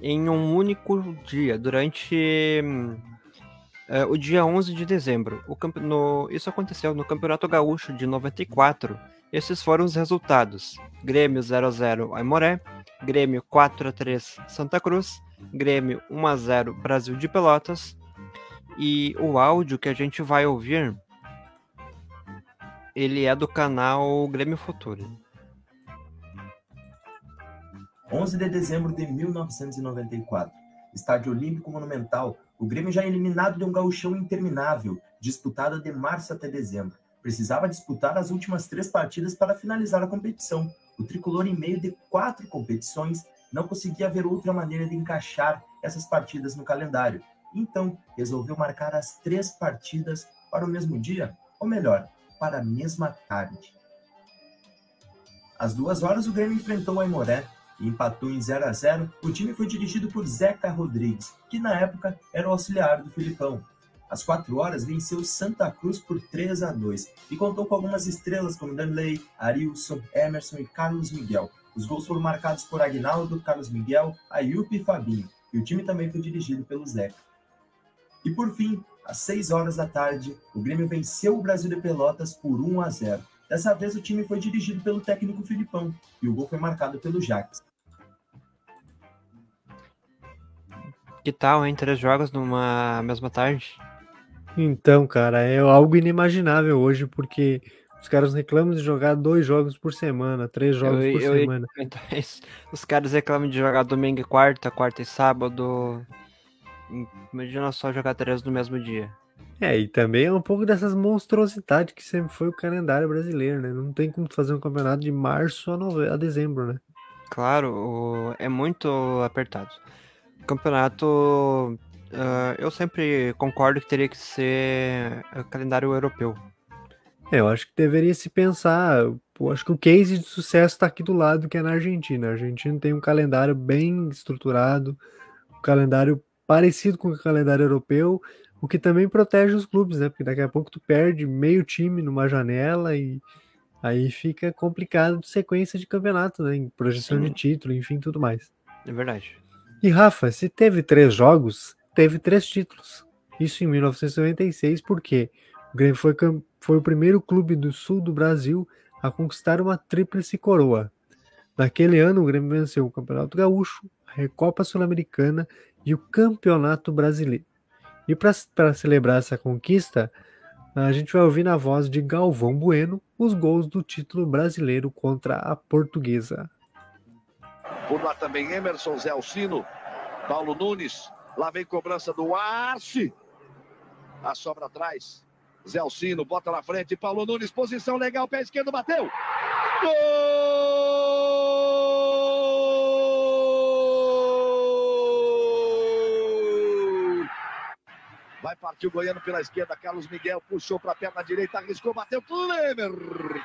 em um único dia, durante uh, o dia 11 de dezembro. No... Isso aconteceu no Campeonato Gaúcho de 94. Esses foram os resultados: Grêmio 0 a 0 Aimoré, Grêmio 4 a 3 Santa Cruz, Grêmio 1 a 0 Brasil de Pelotas. E o áudio que a gente vai ouvir, ele é do canal Grêmio Futuro. 11 de dezembro de 1994. Estádio Olímpico Monumental. O Grêmio já eliminado de um gauchão interminável, disputada de março até dezembro. Precisava disputar as últimas três partidas para finalizar a competição. O tricolor, em meio de quatro competições, não conseguia ver outra maneira de encaixar essas partidas no calendário. Então, resolveu marcar as três partidas para o mesmo dia, ou melhor, para a mesma tarde. Às duas horas, o Grêmio enfrentou o Aimoré e empatou em 0 a 0. O time foi dirigido por Zeca Rodrigues, que na época era o auxiliar do Filipão. Às quatro horas, venceu Santa Cruz por 3 a 2 e contou com algumas estrelas como Danley, Arilson, Emerson e Carlos Miguel, os gols foram marcados por Agnaldo, Carlos Miguel, Ayup e Fabinho, e o time também foi dirigido pelo Zeca. E por fim, às 6 horas da tarde, o Grêmio venceu o Brasil de Pelotas por 1 a 0. Dessa vez o time foi dirigido pelo técnico Filipão e o gol foi marcado pelo Jax. Que tal, hein? Três jogos numa mesma tarde? Então, cara, é algo inimaginável hoje, porque os caras reclamam de jogar dois jogos por semana, três jogos eu, por eu, semana. Os caras reclamam de jogar domingo e quarta, quarta e sábado. Imagina só jogar três no mesmo dia. É, e também é um pouco dessas monstruosidades que sempre foi o calendário brasileiro, né? Não tem como fazer um campeonato de março a, nove... a dezembro, né? Claro, é muito apertado. O campeonato, uh, eu sempre concordo que teria que ser calendário europeu. É, eu acho que deveria se pensar. Eu acho que o case de sucesso está aqui do lado, que é na Argentina. A Argentina tem um calendário bem estruturado, um calendário parecido com o calendário europeu, o que também protege os clubes, né? Porque daqui a pouco tu perde meio time numa janela e, Aí fica complicado de sequência de campeonato, né? Em projeção Sim. de título, enfim, tudo mais. É verdade. E Rafa, se teve três jogos, teve três títulos. Isso em 1996, porque o Grêmio foi, cam- foi o primeiro clube do sul do Brasil a conquistar uma tríplice coroa. Naquele ano, o Grêmio venceu o Campeonato Gaúcho, a Recopa Sul-Americana e o Campeonato Brasileiro. E para celebrar essa conquista, a gente vai ouvir na voz de Galvão Bueno os gols do título brasileiro contra a Portuguesa. Por lá também Emerson, Zé Alcino, Paulo Nunes. Lá vem cobrança do Arce. A sobra atrás. Zé Alcino bota na frente. Paulo Nunes, posição legal, pé esquerdo, bateu. Gol! Vai partir o Goiano pela esquerda. Carlos Miguel puxou para a perna direita, arriscou, bateu. Klemer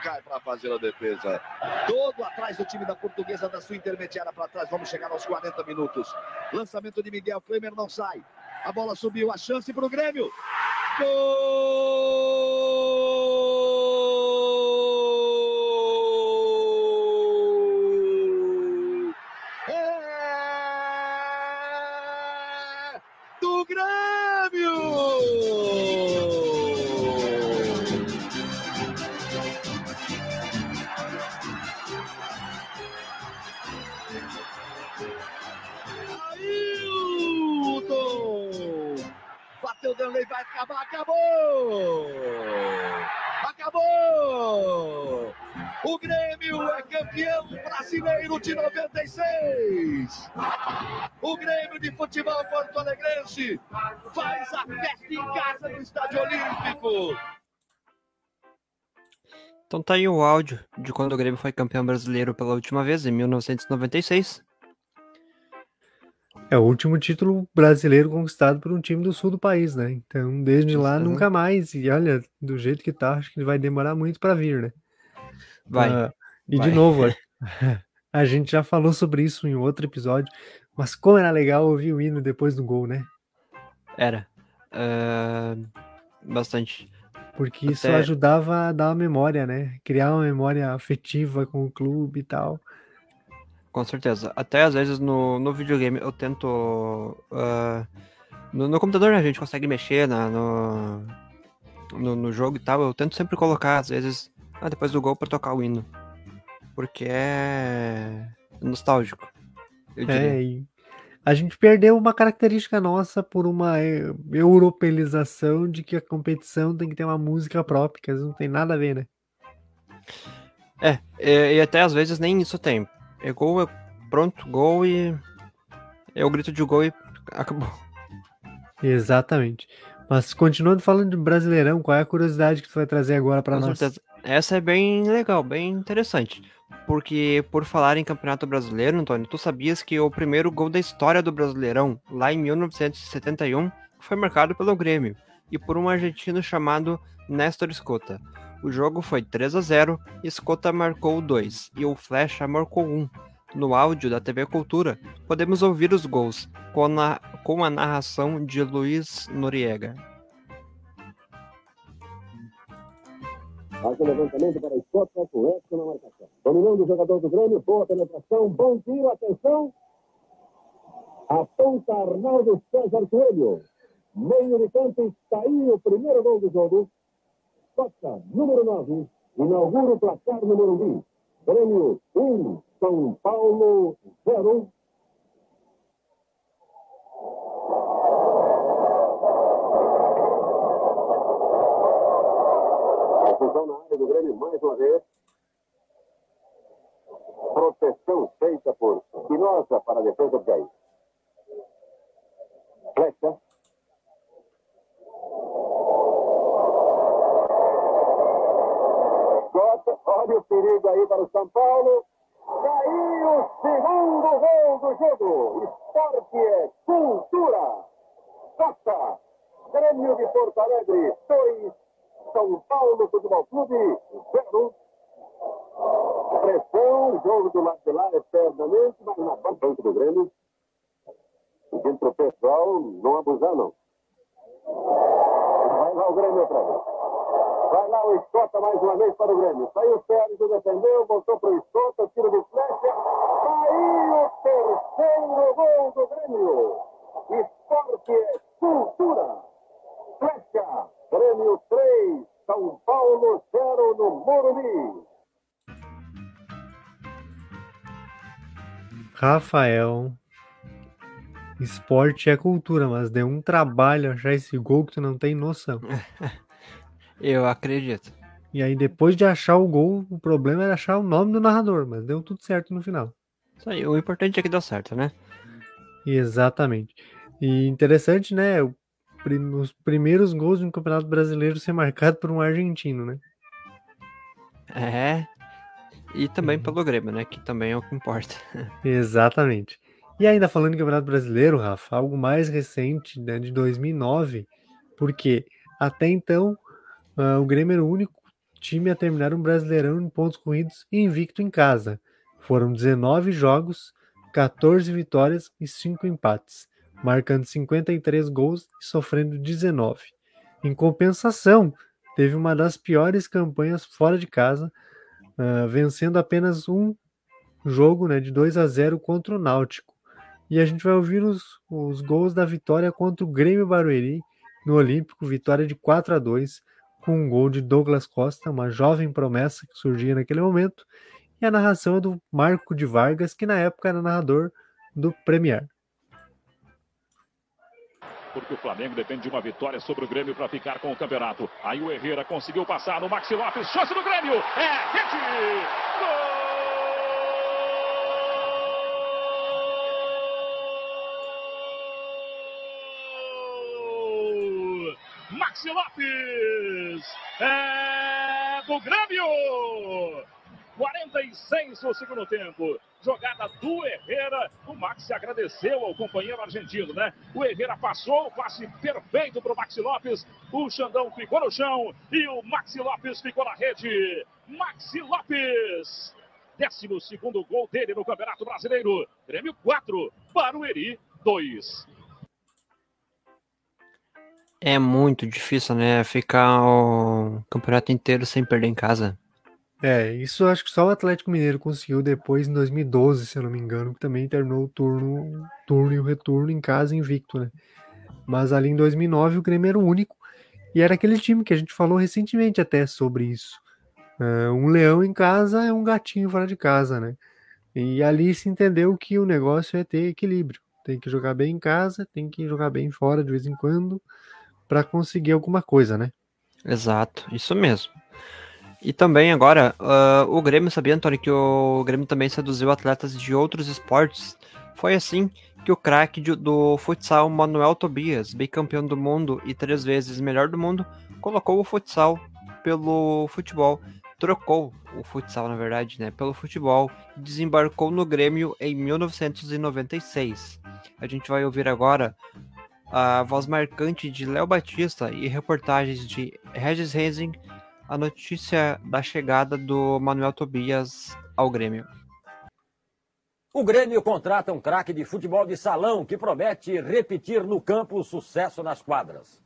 cai para fazer a defesa. Todo atrás do time da Portuguesa, da sua intermediária para trás. Vamos chegar aos 40 minutos. Lançamento de Miguel. Klemer não sai. A bola subiu, a chance para o Grêmio. Gol! vai acabar, acabou! Acabou! O Grêmio é campeão brasileiro de 96! O Grêmio de futebol porto alegrense faz a festa em casa no Estádio Olímpico! Então tá aí o áudio de quando o Grêmio foi campeão brasileiro pela última vez, em 1996. É o último título brasileiro conquistado por um time do sul do país, né? Então, desde lá, Uhum. nunca mais. E olha, do jeito que tá, acho que vai demorar muito para vir, né? Vai. Ah, e vai. de novo, a, a gente já falou sobre isso em outro episódio, mas como era legal ouvir o hino depois do gol, né? Era. Ah, bastante. Porque isso Até- ajudava a dar uma memória, né? Criar uma memória afetiva com o clube e tal. Com certeza. Até às vezes no, no videogame eu tento. ah, no, no computador né, a gente consegue mexer na, no, no, no jogo e tal. Eu tento sempre colocar, às vezes, ah, depois do gol pra tocar o hino. Porque é nostálgico. É, e a gente perdeu uma característica nossa por uma europeização de que a competição tem que ter uma música própria, que às vezes não tem nada a ver, né? É, e, e até às vezes nem isso tem. É gol, é pronto, gol e. Eu grito de gol e acabou. Exatamente. Mas continuando falando de Brasileirão, qual é a curiosidade que tu vai trazer agora para nós? certeza. Essa é bem legal, bem interessante. Porque, por falar em Campeonato Brasileiro, Antônio, tu sabias que o primeiro gol da história do Brasileirão, lá em 1971, foi marcado pelo Grêmio e por um argentino chamado Néstor Escota. O jogo foi 3 a 0 Escota marcou 2 e o Flecha marcou 1. No áudio da TV Cultura, podemos ouvir os gols com a, com a narração de Luiz Noriega. Faz o levantamento para a Escota, na marcação. Dominando o jogador do Grêmio, boa penetração, bom tiro, atenção. Aponta Arnaldo César Coelho. Meio de campo, aí o primeiro gol do jogo. Escota, número 9, inaugura o placar no Morumbi. Grêmio 1, São Paulo 0. Confusão na área do Grêmio mais uma vez. Proteção feita por Espinosa para a defesa do Jair. Flecha. Jota, olha o perigo aí para o São Paulo. Caiu o segundo gol do jogo. Esporte é cultura. Jota, Grêmio de Porto Alegre, 2, São Paulo Futebol Clube, 0. Pressão, jogo do lado de lá eternamente, mas na banca do Grêmio. Pedindo para o pessoal não abusar, não. Vai lá o Grêmio outra vez. Vai lá o Escota mais uma vez para o Grêmio. Saiu o Sérgio, defendeu, voltou para o Escota, tiro de flecha. Saiu o terceiro gol do Grêmio. Esporte é cultura. Flecha. Grêmio 3, São Paulo 0 no Morumbi. Rafael. Esporte é cultura, mas deu um trabalho achar esse gol que tu não tem noção. Eu acredito. E aí, depois de achar o gol, o problema era achar o nome do narrador, mas deu tudo certo no final. Isso aí, o importante é que deu certo, né? Exatamente. E interessante, né? Os primeiros gols de um campeonato brasileiro ser marcado por um argentino, né? É. E também pelo Grêmio, né? Que também é o que importa. Exatamente. E ainda falando em Campeonato Brasileiro, Rafa, algo mais recente, né, de 2009, porque até então ah, o Grêmio era o único time a terminar um Brasileirão em pontos corridos e invicto em casa. Foram 19 jogos, 14 vitórias e 5 empates, marcando 53 gols e sofrendo 19. Em compensação, teve uma das piores campanhas fora de casa, ah, vencendo apenas um jogo né, de 2 a 0 contra o Náutico. E a gente vai ouvir os, os gols da vitória contra o Grêmio Barueri no Olímpico, vitória de 4 a 2 com um gol de Douglas Costa, uma jovem promessa que surgia naquele momento, e a narração é do Marco de Vargas, que na época era narrador do Premier. porque o Flamengo depende de uma vitória sobre o Grêmio para ficar com o campeonato. Aí o Herrera conseguiu passar no Maxi Lopes, chance do Grêmio, é rede! Gol! Maxi Lopes é do Grêmio! 46 no segundo tempo. Jogada do Herrera. O Maxi agradeceu ao companheiro argentino, né? O Herrera passou, passe perfeito para o Maxi Lopes. O Xandão ficou no chão e o Maxi Lopes ficou na rede. Maxi Lopes. 12 segundo gol dele no Campeonato Brasileiro. Grêmio 4, Barueri 2. É muito difícil, né? Ficar o campeonato inteiro sem perder em casa. É, isso acho que só o Atlético Mineiro conseguiu depois em 2012, se eu não me engano, que também terminou o turno, turno e o retorno em casa invicto, né? Mas ali em 2009 o Grêmio era o único e era aquele time que a gente falou recentemente até sobre isso. É, um leão em casa é um gatinho fora de casa, né? E ali se entendeu que o negócio é ter equilíbrio. Tem que jogar bem em casa, tem que jogar bem fora de vez em quando para conseguir alguma coisa, né? Exato, isso mesmo. E também agora, uh, o Grêmio, sabia, Antônio, que o Grêmio também seduziu atletas de outros esportes? Foi assim que o craque do futsal Manuel Tobias, bicampeão do mundo e três vezes melhor do mundo, colocou o futsal pelo futebol. Trocou o futsal, na verdade, né, pelo futebol e desembarcou no Grêmio em 1996. A gente vai ouvir agora a voz marcante de Léo Batista e reportagens de Regis Rensing a notícia da chegada do Manuel Tobias ao Grêmio. O Grêmio contrata um craque de futebol de salão que promete repetir no campo o sucesso nas quadras.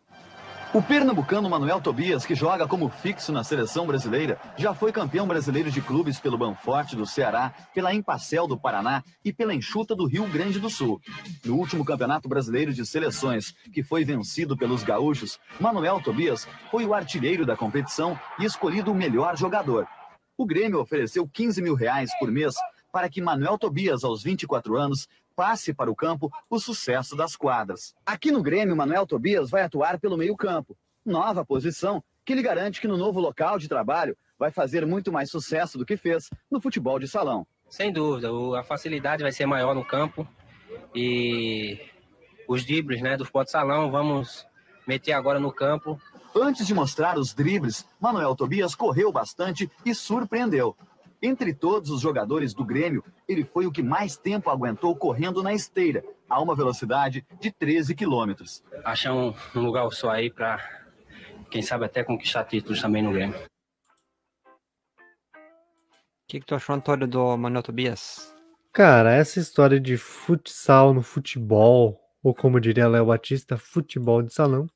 O pernambucano Manuel Tobias, que joga como fixo na seleção brasileira, já foi campeão brasileiro de clubes pelo Banforte do Ceará, pela Empacel do Paraná e pela Enxuta do Rio Grande do Sul. No último Campeonato Brasileiro de Seleções, que foi vencido pelos gaúchos, Manuel Tobias foi o artilheiro da competição e escolhido o melhor jogador. O Grêmio ofereceu 15 mil reais por mês para que Manuel Tobias, aos 24 anos, passe para o campo o sucesso das quadras. Aqui no Grêmio, Manuel Tobias vai atuar pelo meio-campo, nova posição que lhe garante que no novo local de trabalho vai fazer muito mais sucesso do que fez no futebol de salão. Sem dúvida, a facilidade vai ser maior no campo e os dribles né, do futebol de salão vamos meter agora no campo. Antes de mostrar os dribles, Manuel Tobias correu bastante e surpreendeu. Entre todos os jogadores do Grêmio, ele foi o que mais tempo aguentou correndo na esteira, a uma velocidade de 13 quilômetros. Achar um, um lugar só aí para, quem sabe, até conquistar títulos também no Grêmio. O que, que tu achou, Antônio, do Manuel Tobias? Cara, essa história de futsal no futebol, ou como diria Léo Batista, futebol de salão.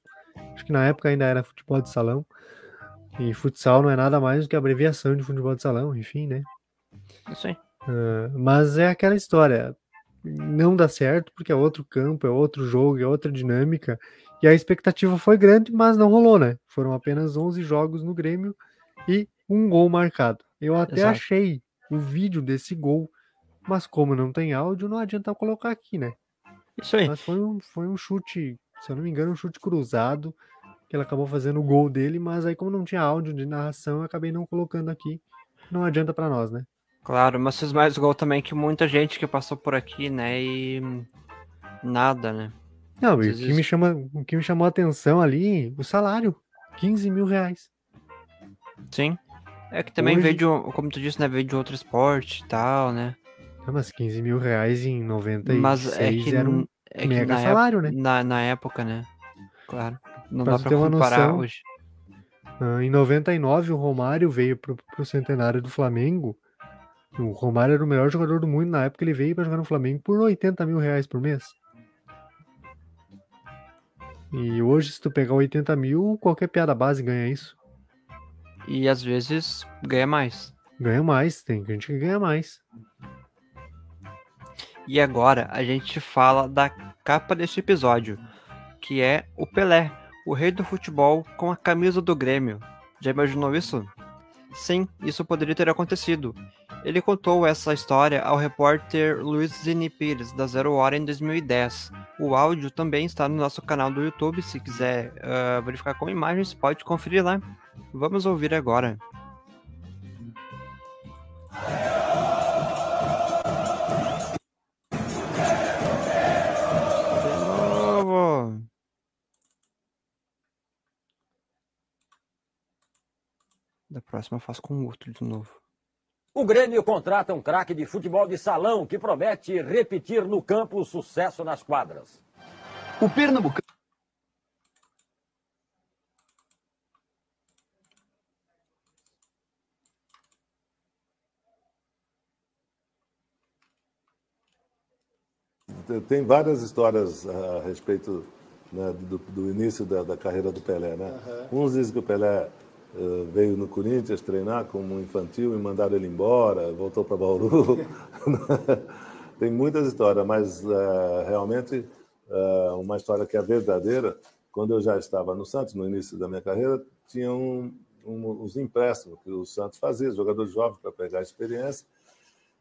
Acho que na época ainda era futebol de salão. E futsal não é nada mais do que abreviação de futebol de salão, enfim, né? Isso aí. Uh, mas é aquela história. Não dá certo porque é outro campo, é outro jogo, é outra dinâmica. E a expectativa foi grande, mas não rolou, né? Foram apenas 11 jogos no Grêmio e um gol marcado. Eu até Exato. achei o vídeo desse gol, mas como não tem áudio, não adianta colocar aqui, né? Isso aí. Mas foi um, foi um chute, se eu não me engano, um chute cruzado, que ele acabou fazendo o gol dele, mas aí como não tinha áudio de narração, eu acabei não colocando aqui. Não adianta para nós, né? Claro, mas fez mais gol também que muita gente que passou por aqui, né? E nada, né? Não, e o que, me chama, o que me chamou a atenção ali, o salário, 15 mil reais. Sim. É que também Hoje- veio de, como tu disse, né? Veio de outro esporte e tal, né? Ah, mas 15 mil reais em 96 Mas é que, era um é que mega salário, época, né? Na, na época, né? Claro. Não Pra dá pra comparar noção, hoje. Ah, em 99, o Romário veio pro, pro centenário do Flamengo. O Romário era o melhor jogador do mundo na época, ele veio para jogar no Flamengo por 80 mil reais por mês. E hoje, se tu pegar 80 mil, qualquer piada base ganha isso. E às vezes ganha mais. Ganha mais, tem gente que ganha mais. E agora a gente fala da capa deste episódio, que é o Pelé, o rei do futebol com a camisa do Grêmio. Já imaginou isso? Sim, isso poderia ter acontecido. Ele contou essa história ao repórter Luiz Zini Pires, da Zero Hora, em 2010. O áudio também está no nosso canal do YouTube. Se quiser ah, verificar com imagens, pode conferir lá. Vamos ouvir agora. Próxima eu faço com outro de novo. O Grêmio contrata um craque de futebol de salão que promete repetir no campo o sucesso nas quadras. O Pernambucano. Tem várias histórias a respeito né, do, do início da, da carreira do Pelé. Né? Uns dizem que o Pelé veio no Corinthians treinar como infantil e mandaram ele embora, voltou para Bauru. Tem muitas histórias, mas eh, realmente eh, uma história que é verdadeira. Quando eu já estava no Santos, no início da minha carreira, tinha um, um, os empréstimos que o Santos fazia, jogadores jovens para pegar experiência.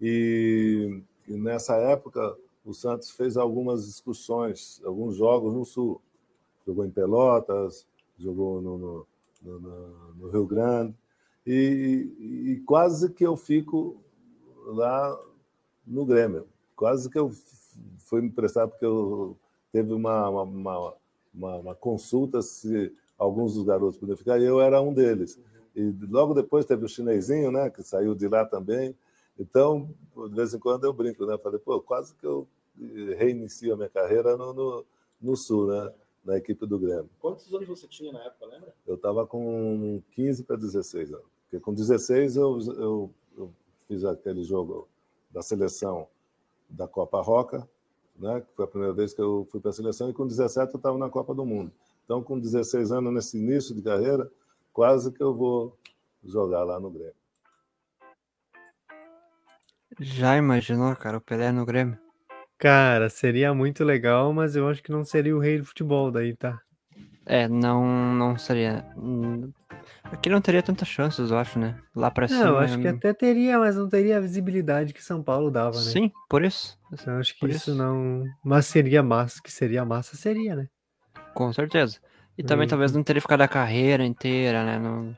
E, e nessa época o Santos fez algumas excursões, alguns jogos no Sul. Jogou em Pelotas, jogou no, no, no, no- no Rio Grande, e, e quase que eu fico lá no Grêmio. Quase que eu fui me emprestado, porque eu teve uma, uma, uma- uma consulta se alguns dos garotos podiam ficar, e eu era um deles. E logo depois teve o chinesinho, né, que saiu de lá também. Então, de vez em quando eu brinco, né? Falei, pô, quase que eu reinicio a minha carreira no, no, no Sul, né? Na equipe do Grêmio. Quantos anos você tinha na época, lembra? Eu estava com 15 para 16 anos. Porque com 16 eu, eu, eu fiz aquele jogo da seleção da Copa Roca, né? que foi a primeira vez que eu fui para a seleção, e com 17 eu estava na Copa do Mundo. Então, com 16 anos, nesse início de carreira, quase que eu vou jogar lá no Grêmio. Já imaginou, cara, o Pelé no Grêmio? Cara, seria muito legal, mas eu acho que não seria o rei do futebol daí, tá? É, não, não seria. Aqui não teria tantas chances, eu acho, né? Lá pra cima. Não, eu acho que até teria, mas não teria a visibilidade que São Paulo dava, né? Sim, por isso. Então, eu acho que isso isso. não. Mas seria massa, que seria massa, seria, né? Com certeza. E também Hum. talvez não teria ficado a carreira inteira, né? No,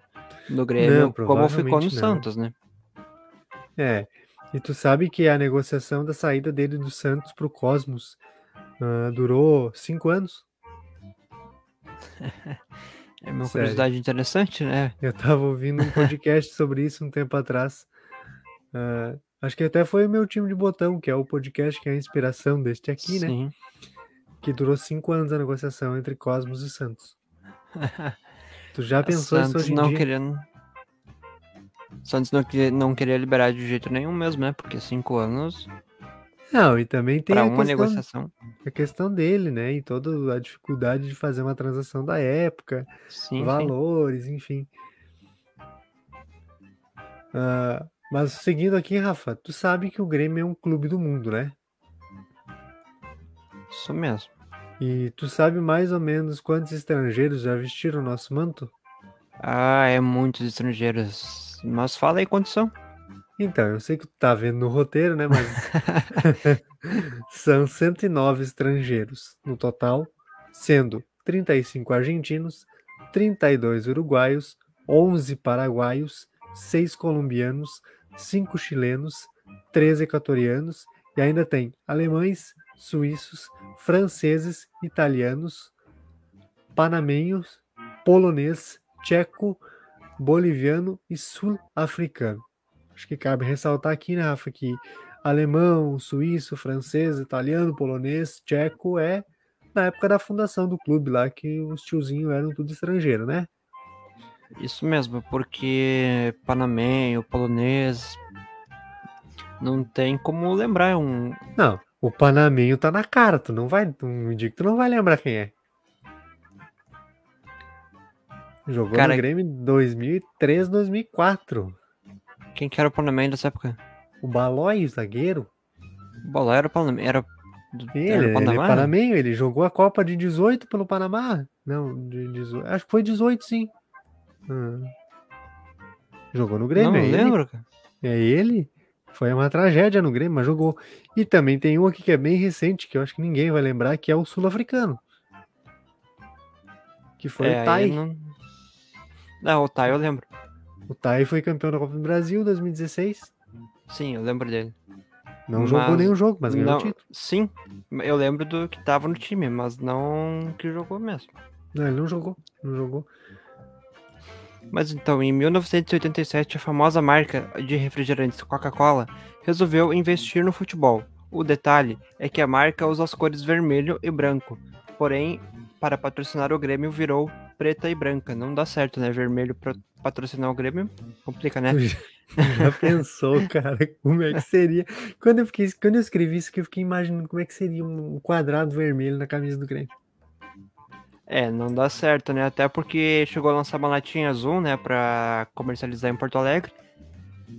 no Grêmio, como ficou no não. Santos, né? É. E tu sabe que a negociação da saída dele do Santos pro Cosmos ah, durou cinco anos? É uma Sério. curiosidade interessante, né? Eu tava ouvindo um podcast sobre isso um tempo atrás. Ah, acho que até foi o meu time de botão, que é o podcast que é a inspiração deste aqui, né? Sim. Que durou cinco anos a negociação entre Cosmos e Santos. Tu já pensou isso Santos hoje em não dia? querendo. Santos não não queria liberar de jeito nenhum mesmo, né? Porque cinco anos Não, e também tem a uma questão, negociação. a questão dele, né? E toda a dificuldade de fazer uma transação da época, Sim, sim. valores, enfim. Ah, mas seguindo aqui, Rafa, tu sabe que o Grêmio é um clube do mundo, né? Isso mesmo. E tu sabe mais ou menos quantos estrangeiros já vestiram o nosso manto? Ah, é muitos estrangeiros. Mas fala aí quantos são. Então, eu sei que tu tá vendo no roteiro, né? Mas são 109 estrangeiros no total, sendo 35 argentinos, 32 uruguaios, 11 paraguaios, 6 colombianos, 5 chilenos, 3 equatorianos e ainda tem alemães, suíços, franceses, italianos, panamenhos, polonês, tcheco, boliviano e sul-africano. Acho que cabe ressaltar aqui, né, Rafa, que alemão, suíço, francês, italiano, polonês, tcheco é na época da fundação do clube lá, que os tiozinhos eram tudo estrangeiro, né? Isso mesmo, porque panamenho, polonês, não tem como lembrar um. Não, o panamenho tá na cara, tu não vai, tu me diga que tu não vai lembrar quem é. Jogou Cara- no Grêmio em 2003, 2004. Quem que era o panamenho dessa época? O Balói, o zagueiro. O Balói era o. Era, do- Ele, era do ele é Panamá? ele jogou a Copa de 18 pelo Panamá. Não, de 18, acho que foi 18 sim. Ah. Jogou no Grêmio. Não é ele. lembro, cara. É ele. Foi uma tragédia no Grêmio, mas jogou. E também tem um aqui que é bem recente, que eu acho que ninguém vai lembrar, que é o sul-africano. Que foi É, o Tai. Não... não, o Tai eu lembro. O Tai foi campeão da Copa do Brasil em 2016. Sim, eu lembro dele. Não jogou nenhum jogo, mas ganhou o não, título. Sim, eu lembro do que tava no time, mas não que jogou mesmo. Não, ele não jogou. Não jogou. Mas então, em 1987, a famosa marca de refrigerantes Coca-Cola resolveu investir no futebol. O detalhe é que a marca usa as cores vermelho e branco. Porém, para patrocinar o Grêmio, virou preta e branca. Não dá certo, né? Vermelho para patrocinar o Grêmio complica, né? Já, pensou, cara, como é que seria? Quando eu, fiquei, quando eu escrevi isso, que eu fiquei imaginando como é que seria um quadrado vermelho na camisa do Grêmio. É, não dá certo, né? Até porque chegou a lançar uma latinha azul, né? Pra comercializar em Porto Alegre.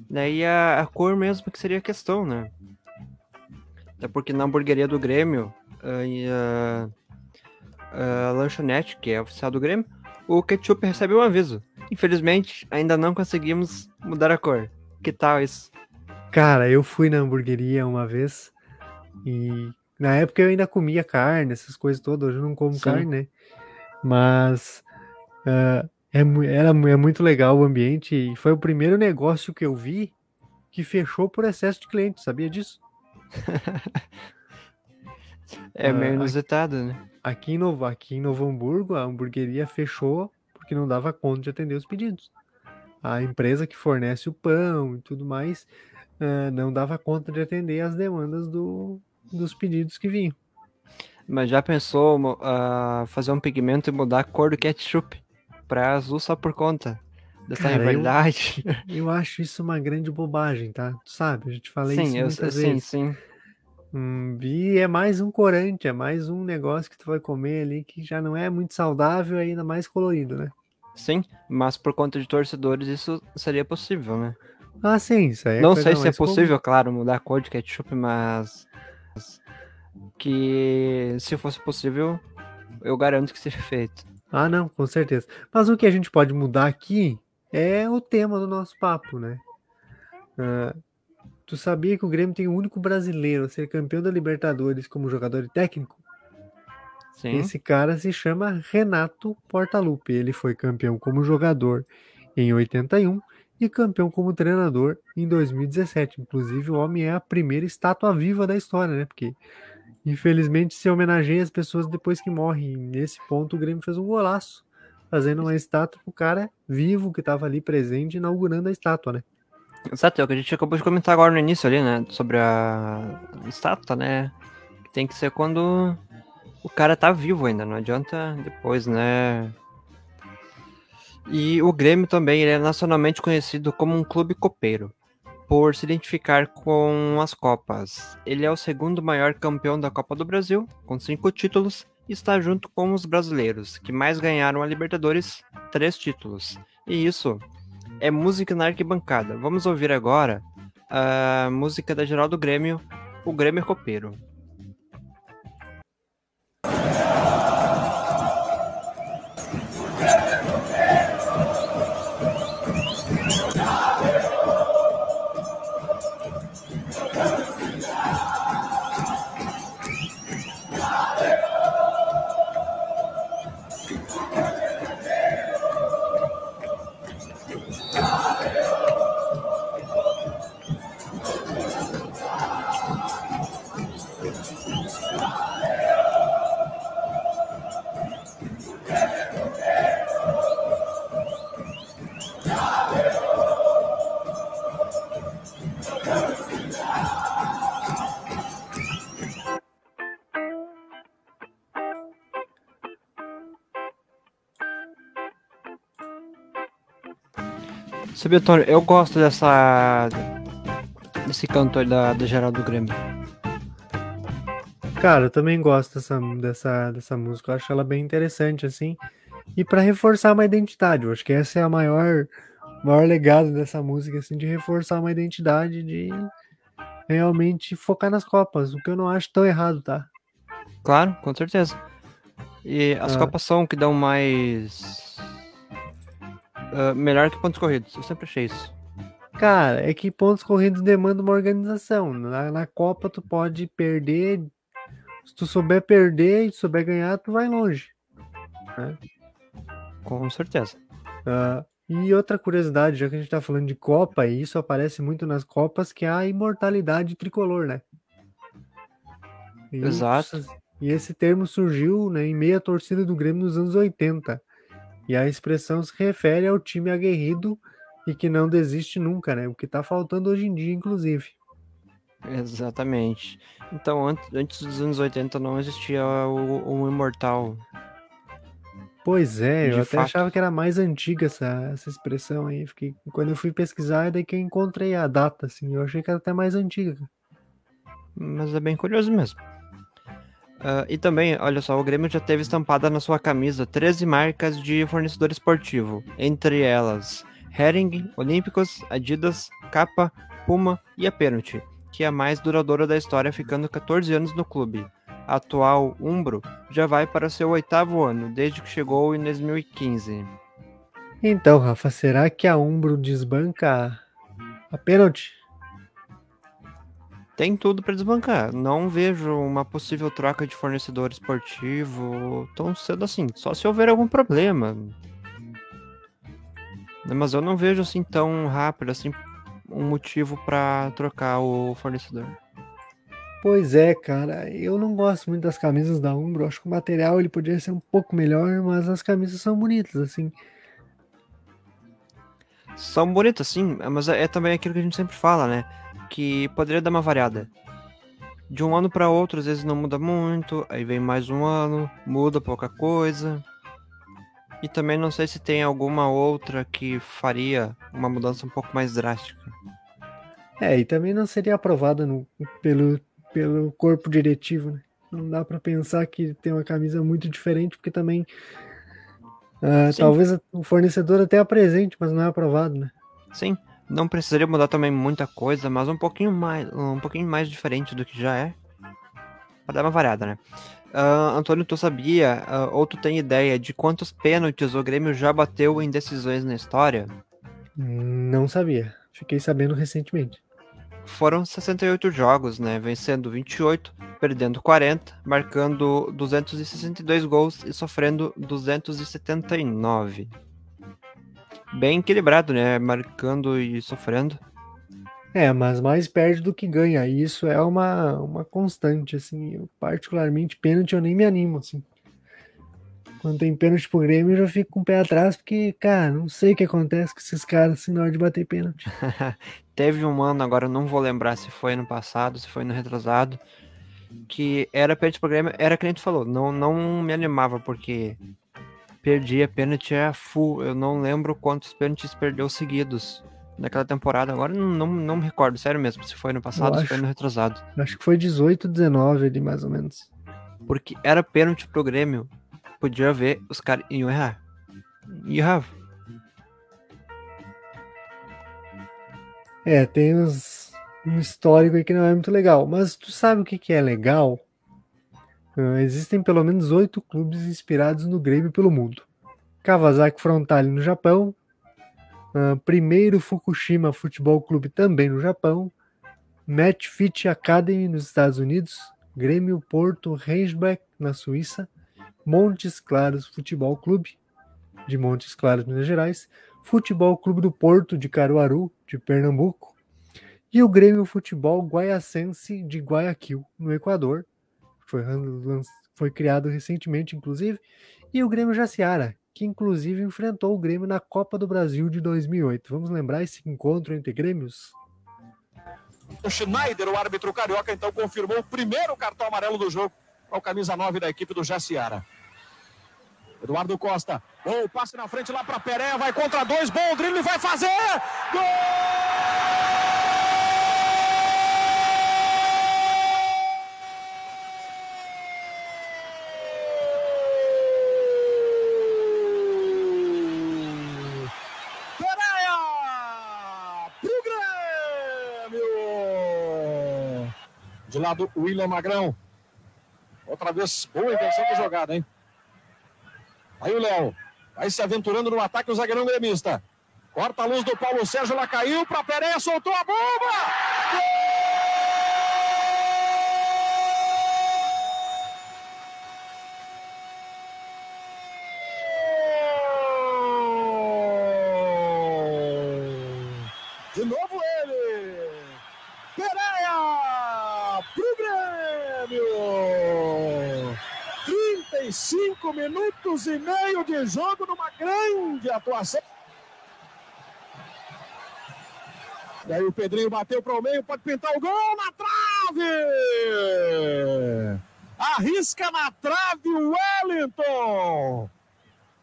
Daí a, a cor mesmo que seria a questão, né? Até porque na hamburgueria do Grêmio, ah, e a, a lanchonete, que é oficial do Grêmio, o ketchup recebe um aviso. Infelizmente, ainda não conseguimos mudar a cor. Que tal isso? Cara, eu fui na hamburgueria uma vez e na época eu ainda comia carne, essas coisas todas. Hoje eu não como Sim. carne, né? Mas ah, é, era, é muito legal o ambiente e foi o primeiro negócio que eu vi que fechou por excesso de clientes. Sabia disso? É meio Ah, inusitado, né? Aqui em, Novo, aqui em Novo Hamburgo, a hamburgueria fechou porque não dava conta de atender os pedidos. A empresa que fornece o pão e tudo mais ah, não dava conta de atender as demandas do, dos pedidos que vinham. Mas já pensou ah, fazer um pigmento e mudar a cor do ketchup pra azul só por conta dessa Cara, eu- rivalidade? Eu acho isso uma grande bobagem, tá? Tu sabe, a gente fala Sim, isso eu muitas sim, vezes. sim. Hum, e é mais um corante, é mais um negócio que tu vai comer ali que já não é muito saudável, ainda mais colorido, né? Sim, mas por conta de torcedores isso seria possível, né? Ah, sim, isso aí é Não sei se é mais comum. possível, claro, mudar a cor de ketchup, mas que se fosse possível, eu garanto que seria feito. Ah, não, com certeza. Mas o que a gente pode mudar aqui é o tema do nosso papo, né? Ah, tu sabia que o Grêmio tem o único brasileiro a ser campeão da Libertadores como jogador e técnico? Sim. Esse cara se chama Renato Portaluppi. Ele foi campeão como jogador em 81 e campeão como treinador em 2017. Inclusive, o homem é a primeira estátua viva da história, né? Porque infelizmente se homenageia as pessoas depois que morrem. Nesse ponto, o Grêmio fez um golaço, fazendo uma estátua pro cara vivo que estava ali presente, inaugurando a estátua, né? Exato, é o que a gente acabou de comentar agora no início ali, né? Sobre a estátua, né? Tem que ser quando o cara tá vivo ainda, não adianta depois, né? E o Grêmio também é nacionalmente conhecido como um clube copeiro, por se identificar com as Copas. Ele é o segundo maior campeão da Copa do Brasil, com cinco títulos, e está junto com os brasileiros, que mais ganharam a Libertadores, três títulos. E isso é música na arquibancada. Vamos ouvir agora a música da geral do Grêmio, o Grêmio Copeiro. Sabia, Tony, eu gosto dessa. desse cantor da, da geral do Grêmio. Cara, eu também gosto dessa, dessa, dessa música. Eu acho ela bem interessante, assim. E para reforçar uma identidade. Eu acho que essa é a maior, maior legado dessa música, assim, de reforçar uma identidade, de realmente focar nas Copas. O que eu não acho tão errado, tá? Claro, com certeza. E as Ah. Copas são o que dão mais. Ah, melhor que pontos corridos. Eu sempre achei isso. Cara, é que pontos corridos demandam uma organização. Na, na Copa tu pode perder. Se tu souber perder e souber ganhar, tu vai longe. né? Com certeza. Ah, e outra curiosidade, já que a gente tá falando de Copa, e isso aparece muito nas Copas, que é a imortalidade tricolor, né? E Exato. isso- E esse termo surgiu né, em meio à torcida do Grêmio nos anos 80. E a expressão se refere ao time aguerrido e que não desiste nunca, né? O que tá faltando hoje em dia, inclusive. Exatamente. Então, antes, dos anos 80 não existia o, o Imortal. Pois é, eu De até fato. achava que era mais antiga essa, essa expressão aí. Fiquei, quando eu fui pesquisar, é daí que eu encontrei a data, assim. Eu achei que era até mais antiga. Mas é bem curioso mesmo. Ah, e também, olha só, o Grêmio já teve estampada na sua camisa 13 marcas de fornecedor esportivo, entre elas Hering, Olímpicos, Adidas, Capa, Puma e a Pênalti, que é a mais duradoura da história, ficando 14 anos no clube. A atual Umbro já vai para seu oitavo ano, desde que chegou em 2015. Então, Rafa, será que a Umbro desbanca a pênalti? Tem tudo para desbancar. Não vejo uma possível troca de fornecedor esportivo tão cedo assim. Só se houver algum problema. Mas eu não vejo assim tão rápido assim um motivo para trocar o fornecedor. Pois é, cara. Eu não gosto muito das camisas da Umbro. Acho que o material ele podia ser um pouco melhor, mas as camisas são bonitas, assim. São bonitas, sim, mas é é também aquilo que a gente sempre fala, né? Que poderia dar uma variada. De um ano para outro, às vezes não muda muito, aí vem mais um ano, muda pouca coisa. E também não sei se tem alguma outra que faria uma mudança um pouco mais drástica. É, e também não seria aprovada no- pelo, pelo corpo diretivo, né? Não dá pra pensar que tem uma camisa muito diferente, porque também Sim. talvez o fornecedor até apresente, mas não é aprovado, né? Sim, não precisaria mudar também muita coisa, mas um pouquinho mais, um pouquinho mais diferente do que já é. Pra dar uma variada, né? Ah, Antônio, tu sabia, ah, ou tu tem ideia de quantos pênaltis o Grêmio já bateu em decisões na história? Não sabia. Fiquei sabendo recentemente. Foram 68 jogos, né? Vencendo 28, perdendo 40, marcando 262 gols e sofrendo 279. Bem equilibrado, né? Marcando e sofrendo. É, mas mais perde do que ganha. E isso é uma, uma constante, assim. Eu, particularmente, pênalti eu nem me animo, assim. Quando tem pênalti pro Grêmio, eu já fico com o pé atrás, porque, cara, não sei o que acontece com esses caras assim, na hora de bater pênalti. Teve um ano, agora eu não vou lembrar se foi no passado, se foi no retrasado, que era pênalti pro Grêmio, era que nem tu falou, não, não me animava, porque perdia pênalti a full, eu não lembro quantos pênaltis perdeu seguidos naquela temporada, agora não, não, não me recordo, sério mesmo, se foi no passado, se foi no retrasado. Acho que foi 18, 19 ali, mais ou menos. Porque era pênalti pro Grêmio, podia ver, os caras iam errar. E errava. É, tem uns, um histórico aí que não é muito legal. Mas tu sabe o que, que é legal? Uh, existem pelo menos oito clubes inspirados no Grêmio pelo mundo. Kawasaki Frontale no Japão, uh, primeiro Fukushima Futebol Clube também no Japão, Match Fit Academy nos Estados Unidos, Grêmio Porto Rensbeck na Suíça, Montes Claros Futebol Clube de Montes Claros, Minas Gerais, Futebol Clube do Porto de Caruaru, de Pernambuco, e o Grêmio Futebol Guaiacense de Guayaquil, no Equador, foi, foi criado recentemente, inclusive, e o Grêmio Jaciara, que inclusive enfrentou o Grêmio na Copa do Brasil de 2008. Vamos lembrar esse encontro entre Grêmios? O Schneider, o árbitro carioca, então confirmou o primeiro cartão amarelo do jogo ao camisa 9 da equipe do Jaciara. Eduardo Costa, bom passe na frente lá para Pereira, vai contra dois, bom drible, vai fazer! Gol! Lado, William Magrão. Outra vez, boa intenção de jogada, hein? Aí o Léo vai se aventurando no ataque o zagueirão gremista. Corta a luz do Paulo Sérgio, ela caiu para Pereira, soltou a bomba! 45 minutos e meio de jogo numa grande atuação. E aí o Pedrinho bateu para o meio, pode pintar o gol na trave! Arrisca na trave o Wellington!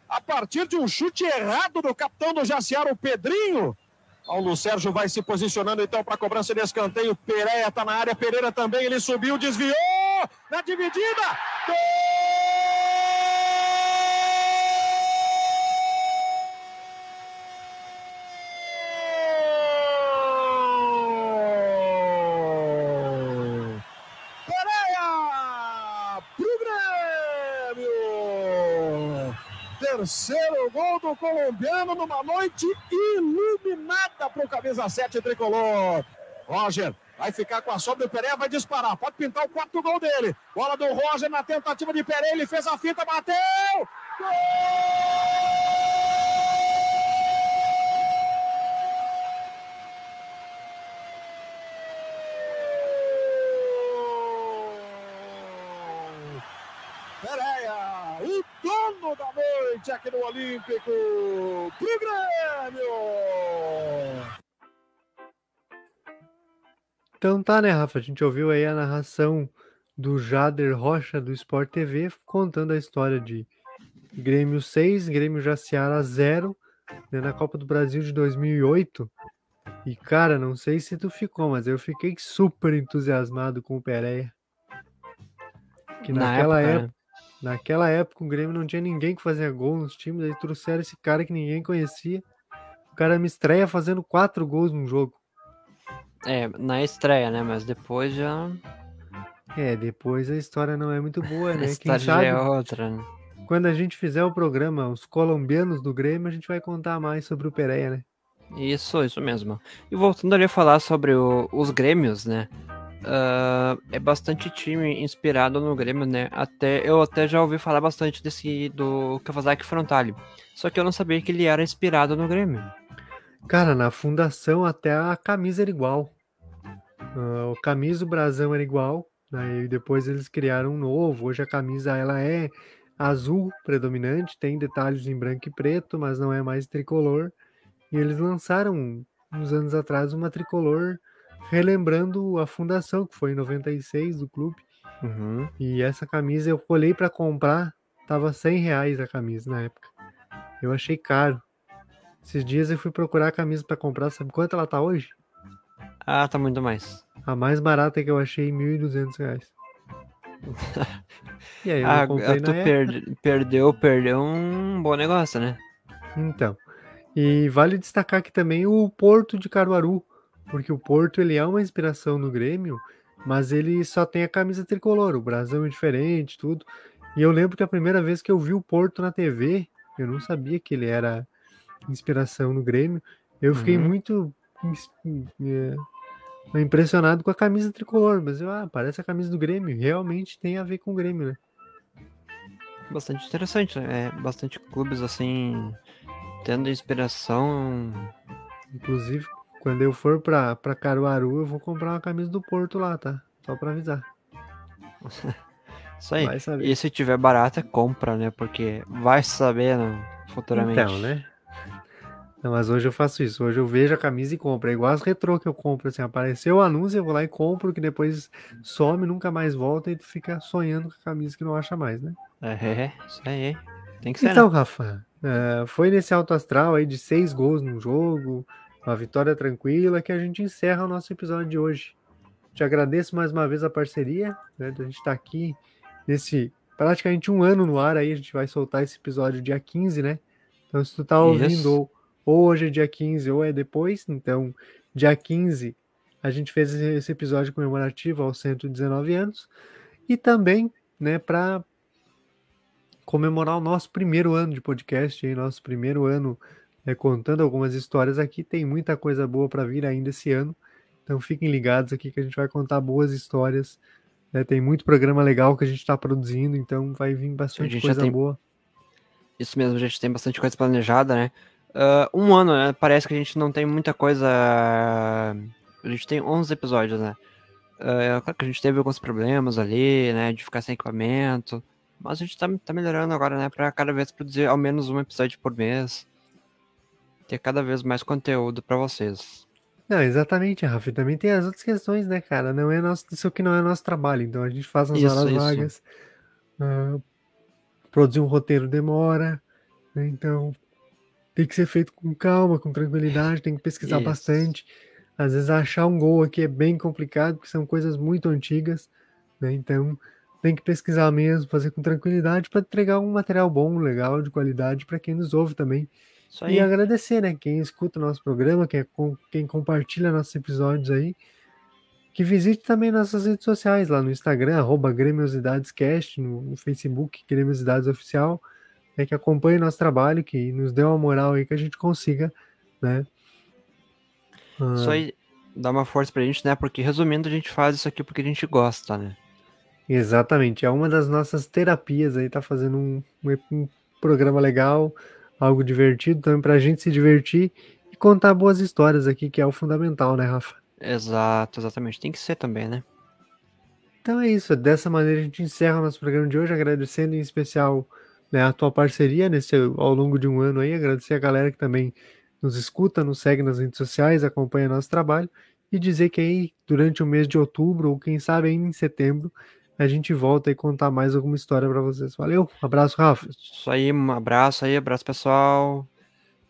A partir de um chute errado do capitão do Jaciara, o Pedrinho. Paulo Sérgio vai se posicionando então para a cobrança de escanteio. Pereira está na área, Pereira também, ele subiu, desviou na dividida. Gol! Terceiro gol do colombiano numa noite iluminada para o camisa 7 tricolor. Roger vai ficar com a sobra do Pereira, vai disparar, pode pintar o quarto gol dele. Bola do Roger na tentativa de Pereira, ele fez a fita, bateu! Gol! Pereira, o dono da noite aqui no Olímpico, pro Grêmio! Então tá, né, Rafa? A gente ouviu aí a narração do Jader Rocha do Sport TV contando a história de Grêmio 6, Grêmio Jaciara 0 né, na Copa do Brasil de 2008. E cara, não sei se tu ficou, mas eu fiquei super entusiasmado com o Pereira. Que Na naquela época, época, né? Naquela época o Grêmio não tinha ninguém que fazia gol nos times, aí trouxeram esse cara que ninguém conhecia. O cara me estreia fazendo quatro gols num jogo. É, na estreia, né? Mas depois já. É, depois a história não é muito boa, A né? Quem história já sabe, é outra, né? quando a gente fizer o programa Os Colombianos do Grêmio, a gente vai contar mais sobre o Pereira, né? Isso, isso mesmo. E voltando ali a falar sobre o- os Grêmios, né? Ah, é bastante time inspirado no Grêmio, né? Até, eu até já ouvi falar bastante desse do Kawasaki Frontale. Só que eu não sabia que ele era inspirado no Grêmio. Cara, na fundação até a camisa era igual. Ah, o camisa, o brasão era igual. Aí depois eles criaram um novo. Hoje a camisa ela é azul predominante, tem detalhes em branco e preto, mas não é mais tricolor. E eles lançaram uns anos atrás uma tricolor relembrando a fundação que foi em 96 do clube. Uhum. E essa camisa eu olhei para comprar, tava 100 reais a camisa na época. Eu achei caro. Esses dias eu fui procurar a camisa para comprar, sabe quanto ela tá hoje? Ah, tá muito mais. A mais barata que eu achei, 1.200 reais. E aí eu ah, comprei tu perdeu, perdeu um bom negócio, né? Então. E vale destacar aqui também o Porto de Caruaru. Porque o Porto ele é uma inspiração no Grêmio, mas ele só tem a camisa tricolor, o brasão é diferente, tudo. E eu lembro que a primeira vez que eu vi o Porto na TV, eu não sabia que ele era inspiração no Grêmio. Eu fiquei Uhum. muito é, impressionado com a camisa tricolor, mas eu, ah, parece a camisa do Grêmio, realmente tem a ver com o Grêmio, né? Bastante interessante, né? É, bastante clubes assim, tendo inspiração. Inclusive, quando eu for pra, pra Caruaru, eu vou comprar uma camisa do Porto lá, tá? Só pra avisar. Isso aí. E se tiver barata, compra, né? Porque vai saber né, futuramente. Então, né? Não, mas hoje eu faço isso. Hoje eu vejo a camisa e compro. É igual as retrô que eu compro. Assim, apareceu o anúncio, eu vou lá e compro, que depois some, nunca mais volta e tu fica sonhando com a camisa que não acha mais, né? É, isso aí. Tem que ser. Então, né? Rafa, eh, foi nesse alto astral aí de seis gols no jogo, uma vitória tranquila, que a gente encerra o nosso episódio de hoje. Te agradeço mais uma vez a parceria, né? A gente tá aqui nesse praticamente um ano no ar aí, a gente vai soltar esse episódio dia 15, né? Então, se tu tá ouvindo ou, ou hoje é dia 15 ou é depois, então, dia 15 a gente fez esse esse episódio comemorativo aos 119 anos e também, né, para comemorar o nosso primeiro ano de podcast, aí, nosso primeiro ano né, contando algumas histórias aqui. Tem muita coisa boa para vir ainda esse ano, então fiquem ligados aqui que a gente vai contar boas histórias. né, tem muito programa legal que a gente está produzindo, então vai vir A bastante coisa tem- boa. Isso mesmo, a gente tem bastante coisa planejada, né? Ah, um ano, né? Parece que a gente não tem muita coisa. A gente tem 11 episódios, né? Ah, claro que a gente teve alguns problemas ali, né? De ficar sem equipamento. Mas a gente tá, tá melhorando agora, né? Pra cada vez produzir ao menos um episódio por mês. Ter cada vez mais conteúdo pra vocês. Não, exatamente, Rafa. E também tem as outras questões, né, cara? Não é nosso, isso aqui não é nosso trabalho, então a gente faz Isso, horas isso. vagas. ah, produzir um roteiro demora, né? Então tem que ser feito com calma, com tranquilidade, tem que pesquisar Isso. bastante. Às vezes achar um gol aqui é bem complicado, porque são coisas muito antigas, né? Então tem que pesquisar mesmo, fazer com tranquilidade para entregar um material bom, legal, de qualidade para quem nos ouve também. Isso E aí. agradecer, né? Quem escuta o nosso programa, quem, com- quem compartilha nossos episódios aí. Que visite também nossas redes sociais, lá no Instagram, arroba GrêmiosidadesCast, no, Facebook, Grêmiosidades Oficial, né, que acompanhe nosso trabalho, que nos dê uma moral aí que a gente consiga, né? Isso ah, aí dá uma força pra gente, né? Porque resumindo, a gente faz isso aqui porque a gente gosta, né? Exatamente, é uma das nossas terapias aí, tá fazendo um, um programa legal, algo divertido também pra gente se divertir e contar boas histórias aqui, que é o fundamental, né, Rafa? Exato, exatamente. Tem que ser também, né? Então é isso, dessa maneira a gente encerra o nosso programa de hoje, agradecendo em especial né, a tua parceria nesse, ao longo de um ano aí, agradecer a galera que também nos escuta, nos segue nas redes sociais, acompanha nosso trabalho e dizer que aí durante o mês de outubro ou quem sabe ainda em setembro a gente volta e contar mais alguma história para vocês. Valeu, abraço, Rafa. Isso aí, um abraço aí, abraço pessoal.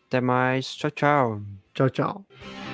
Até mais. Tchau, tchau. Tchau, tchau.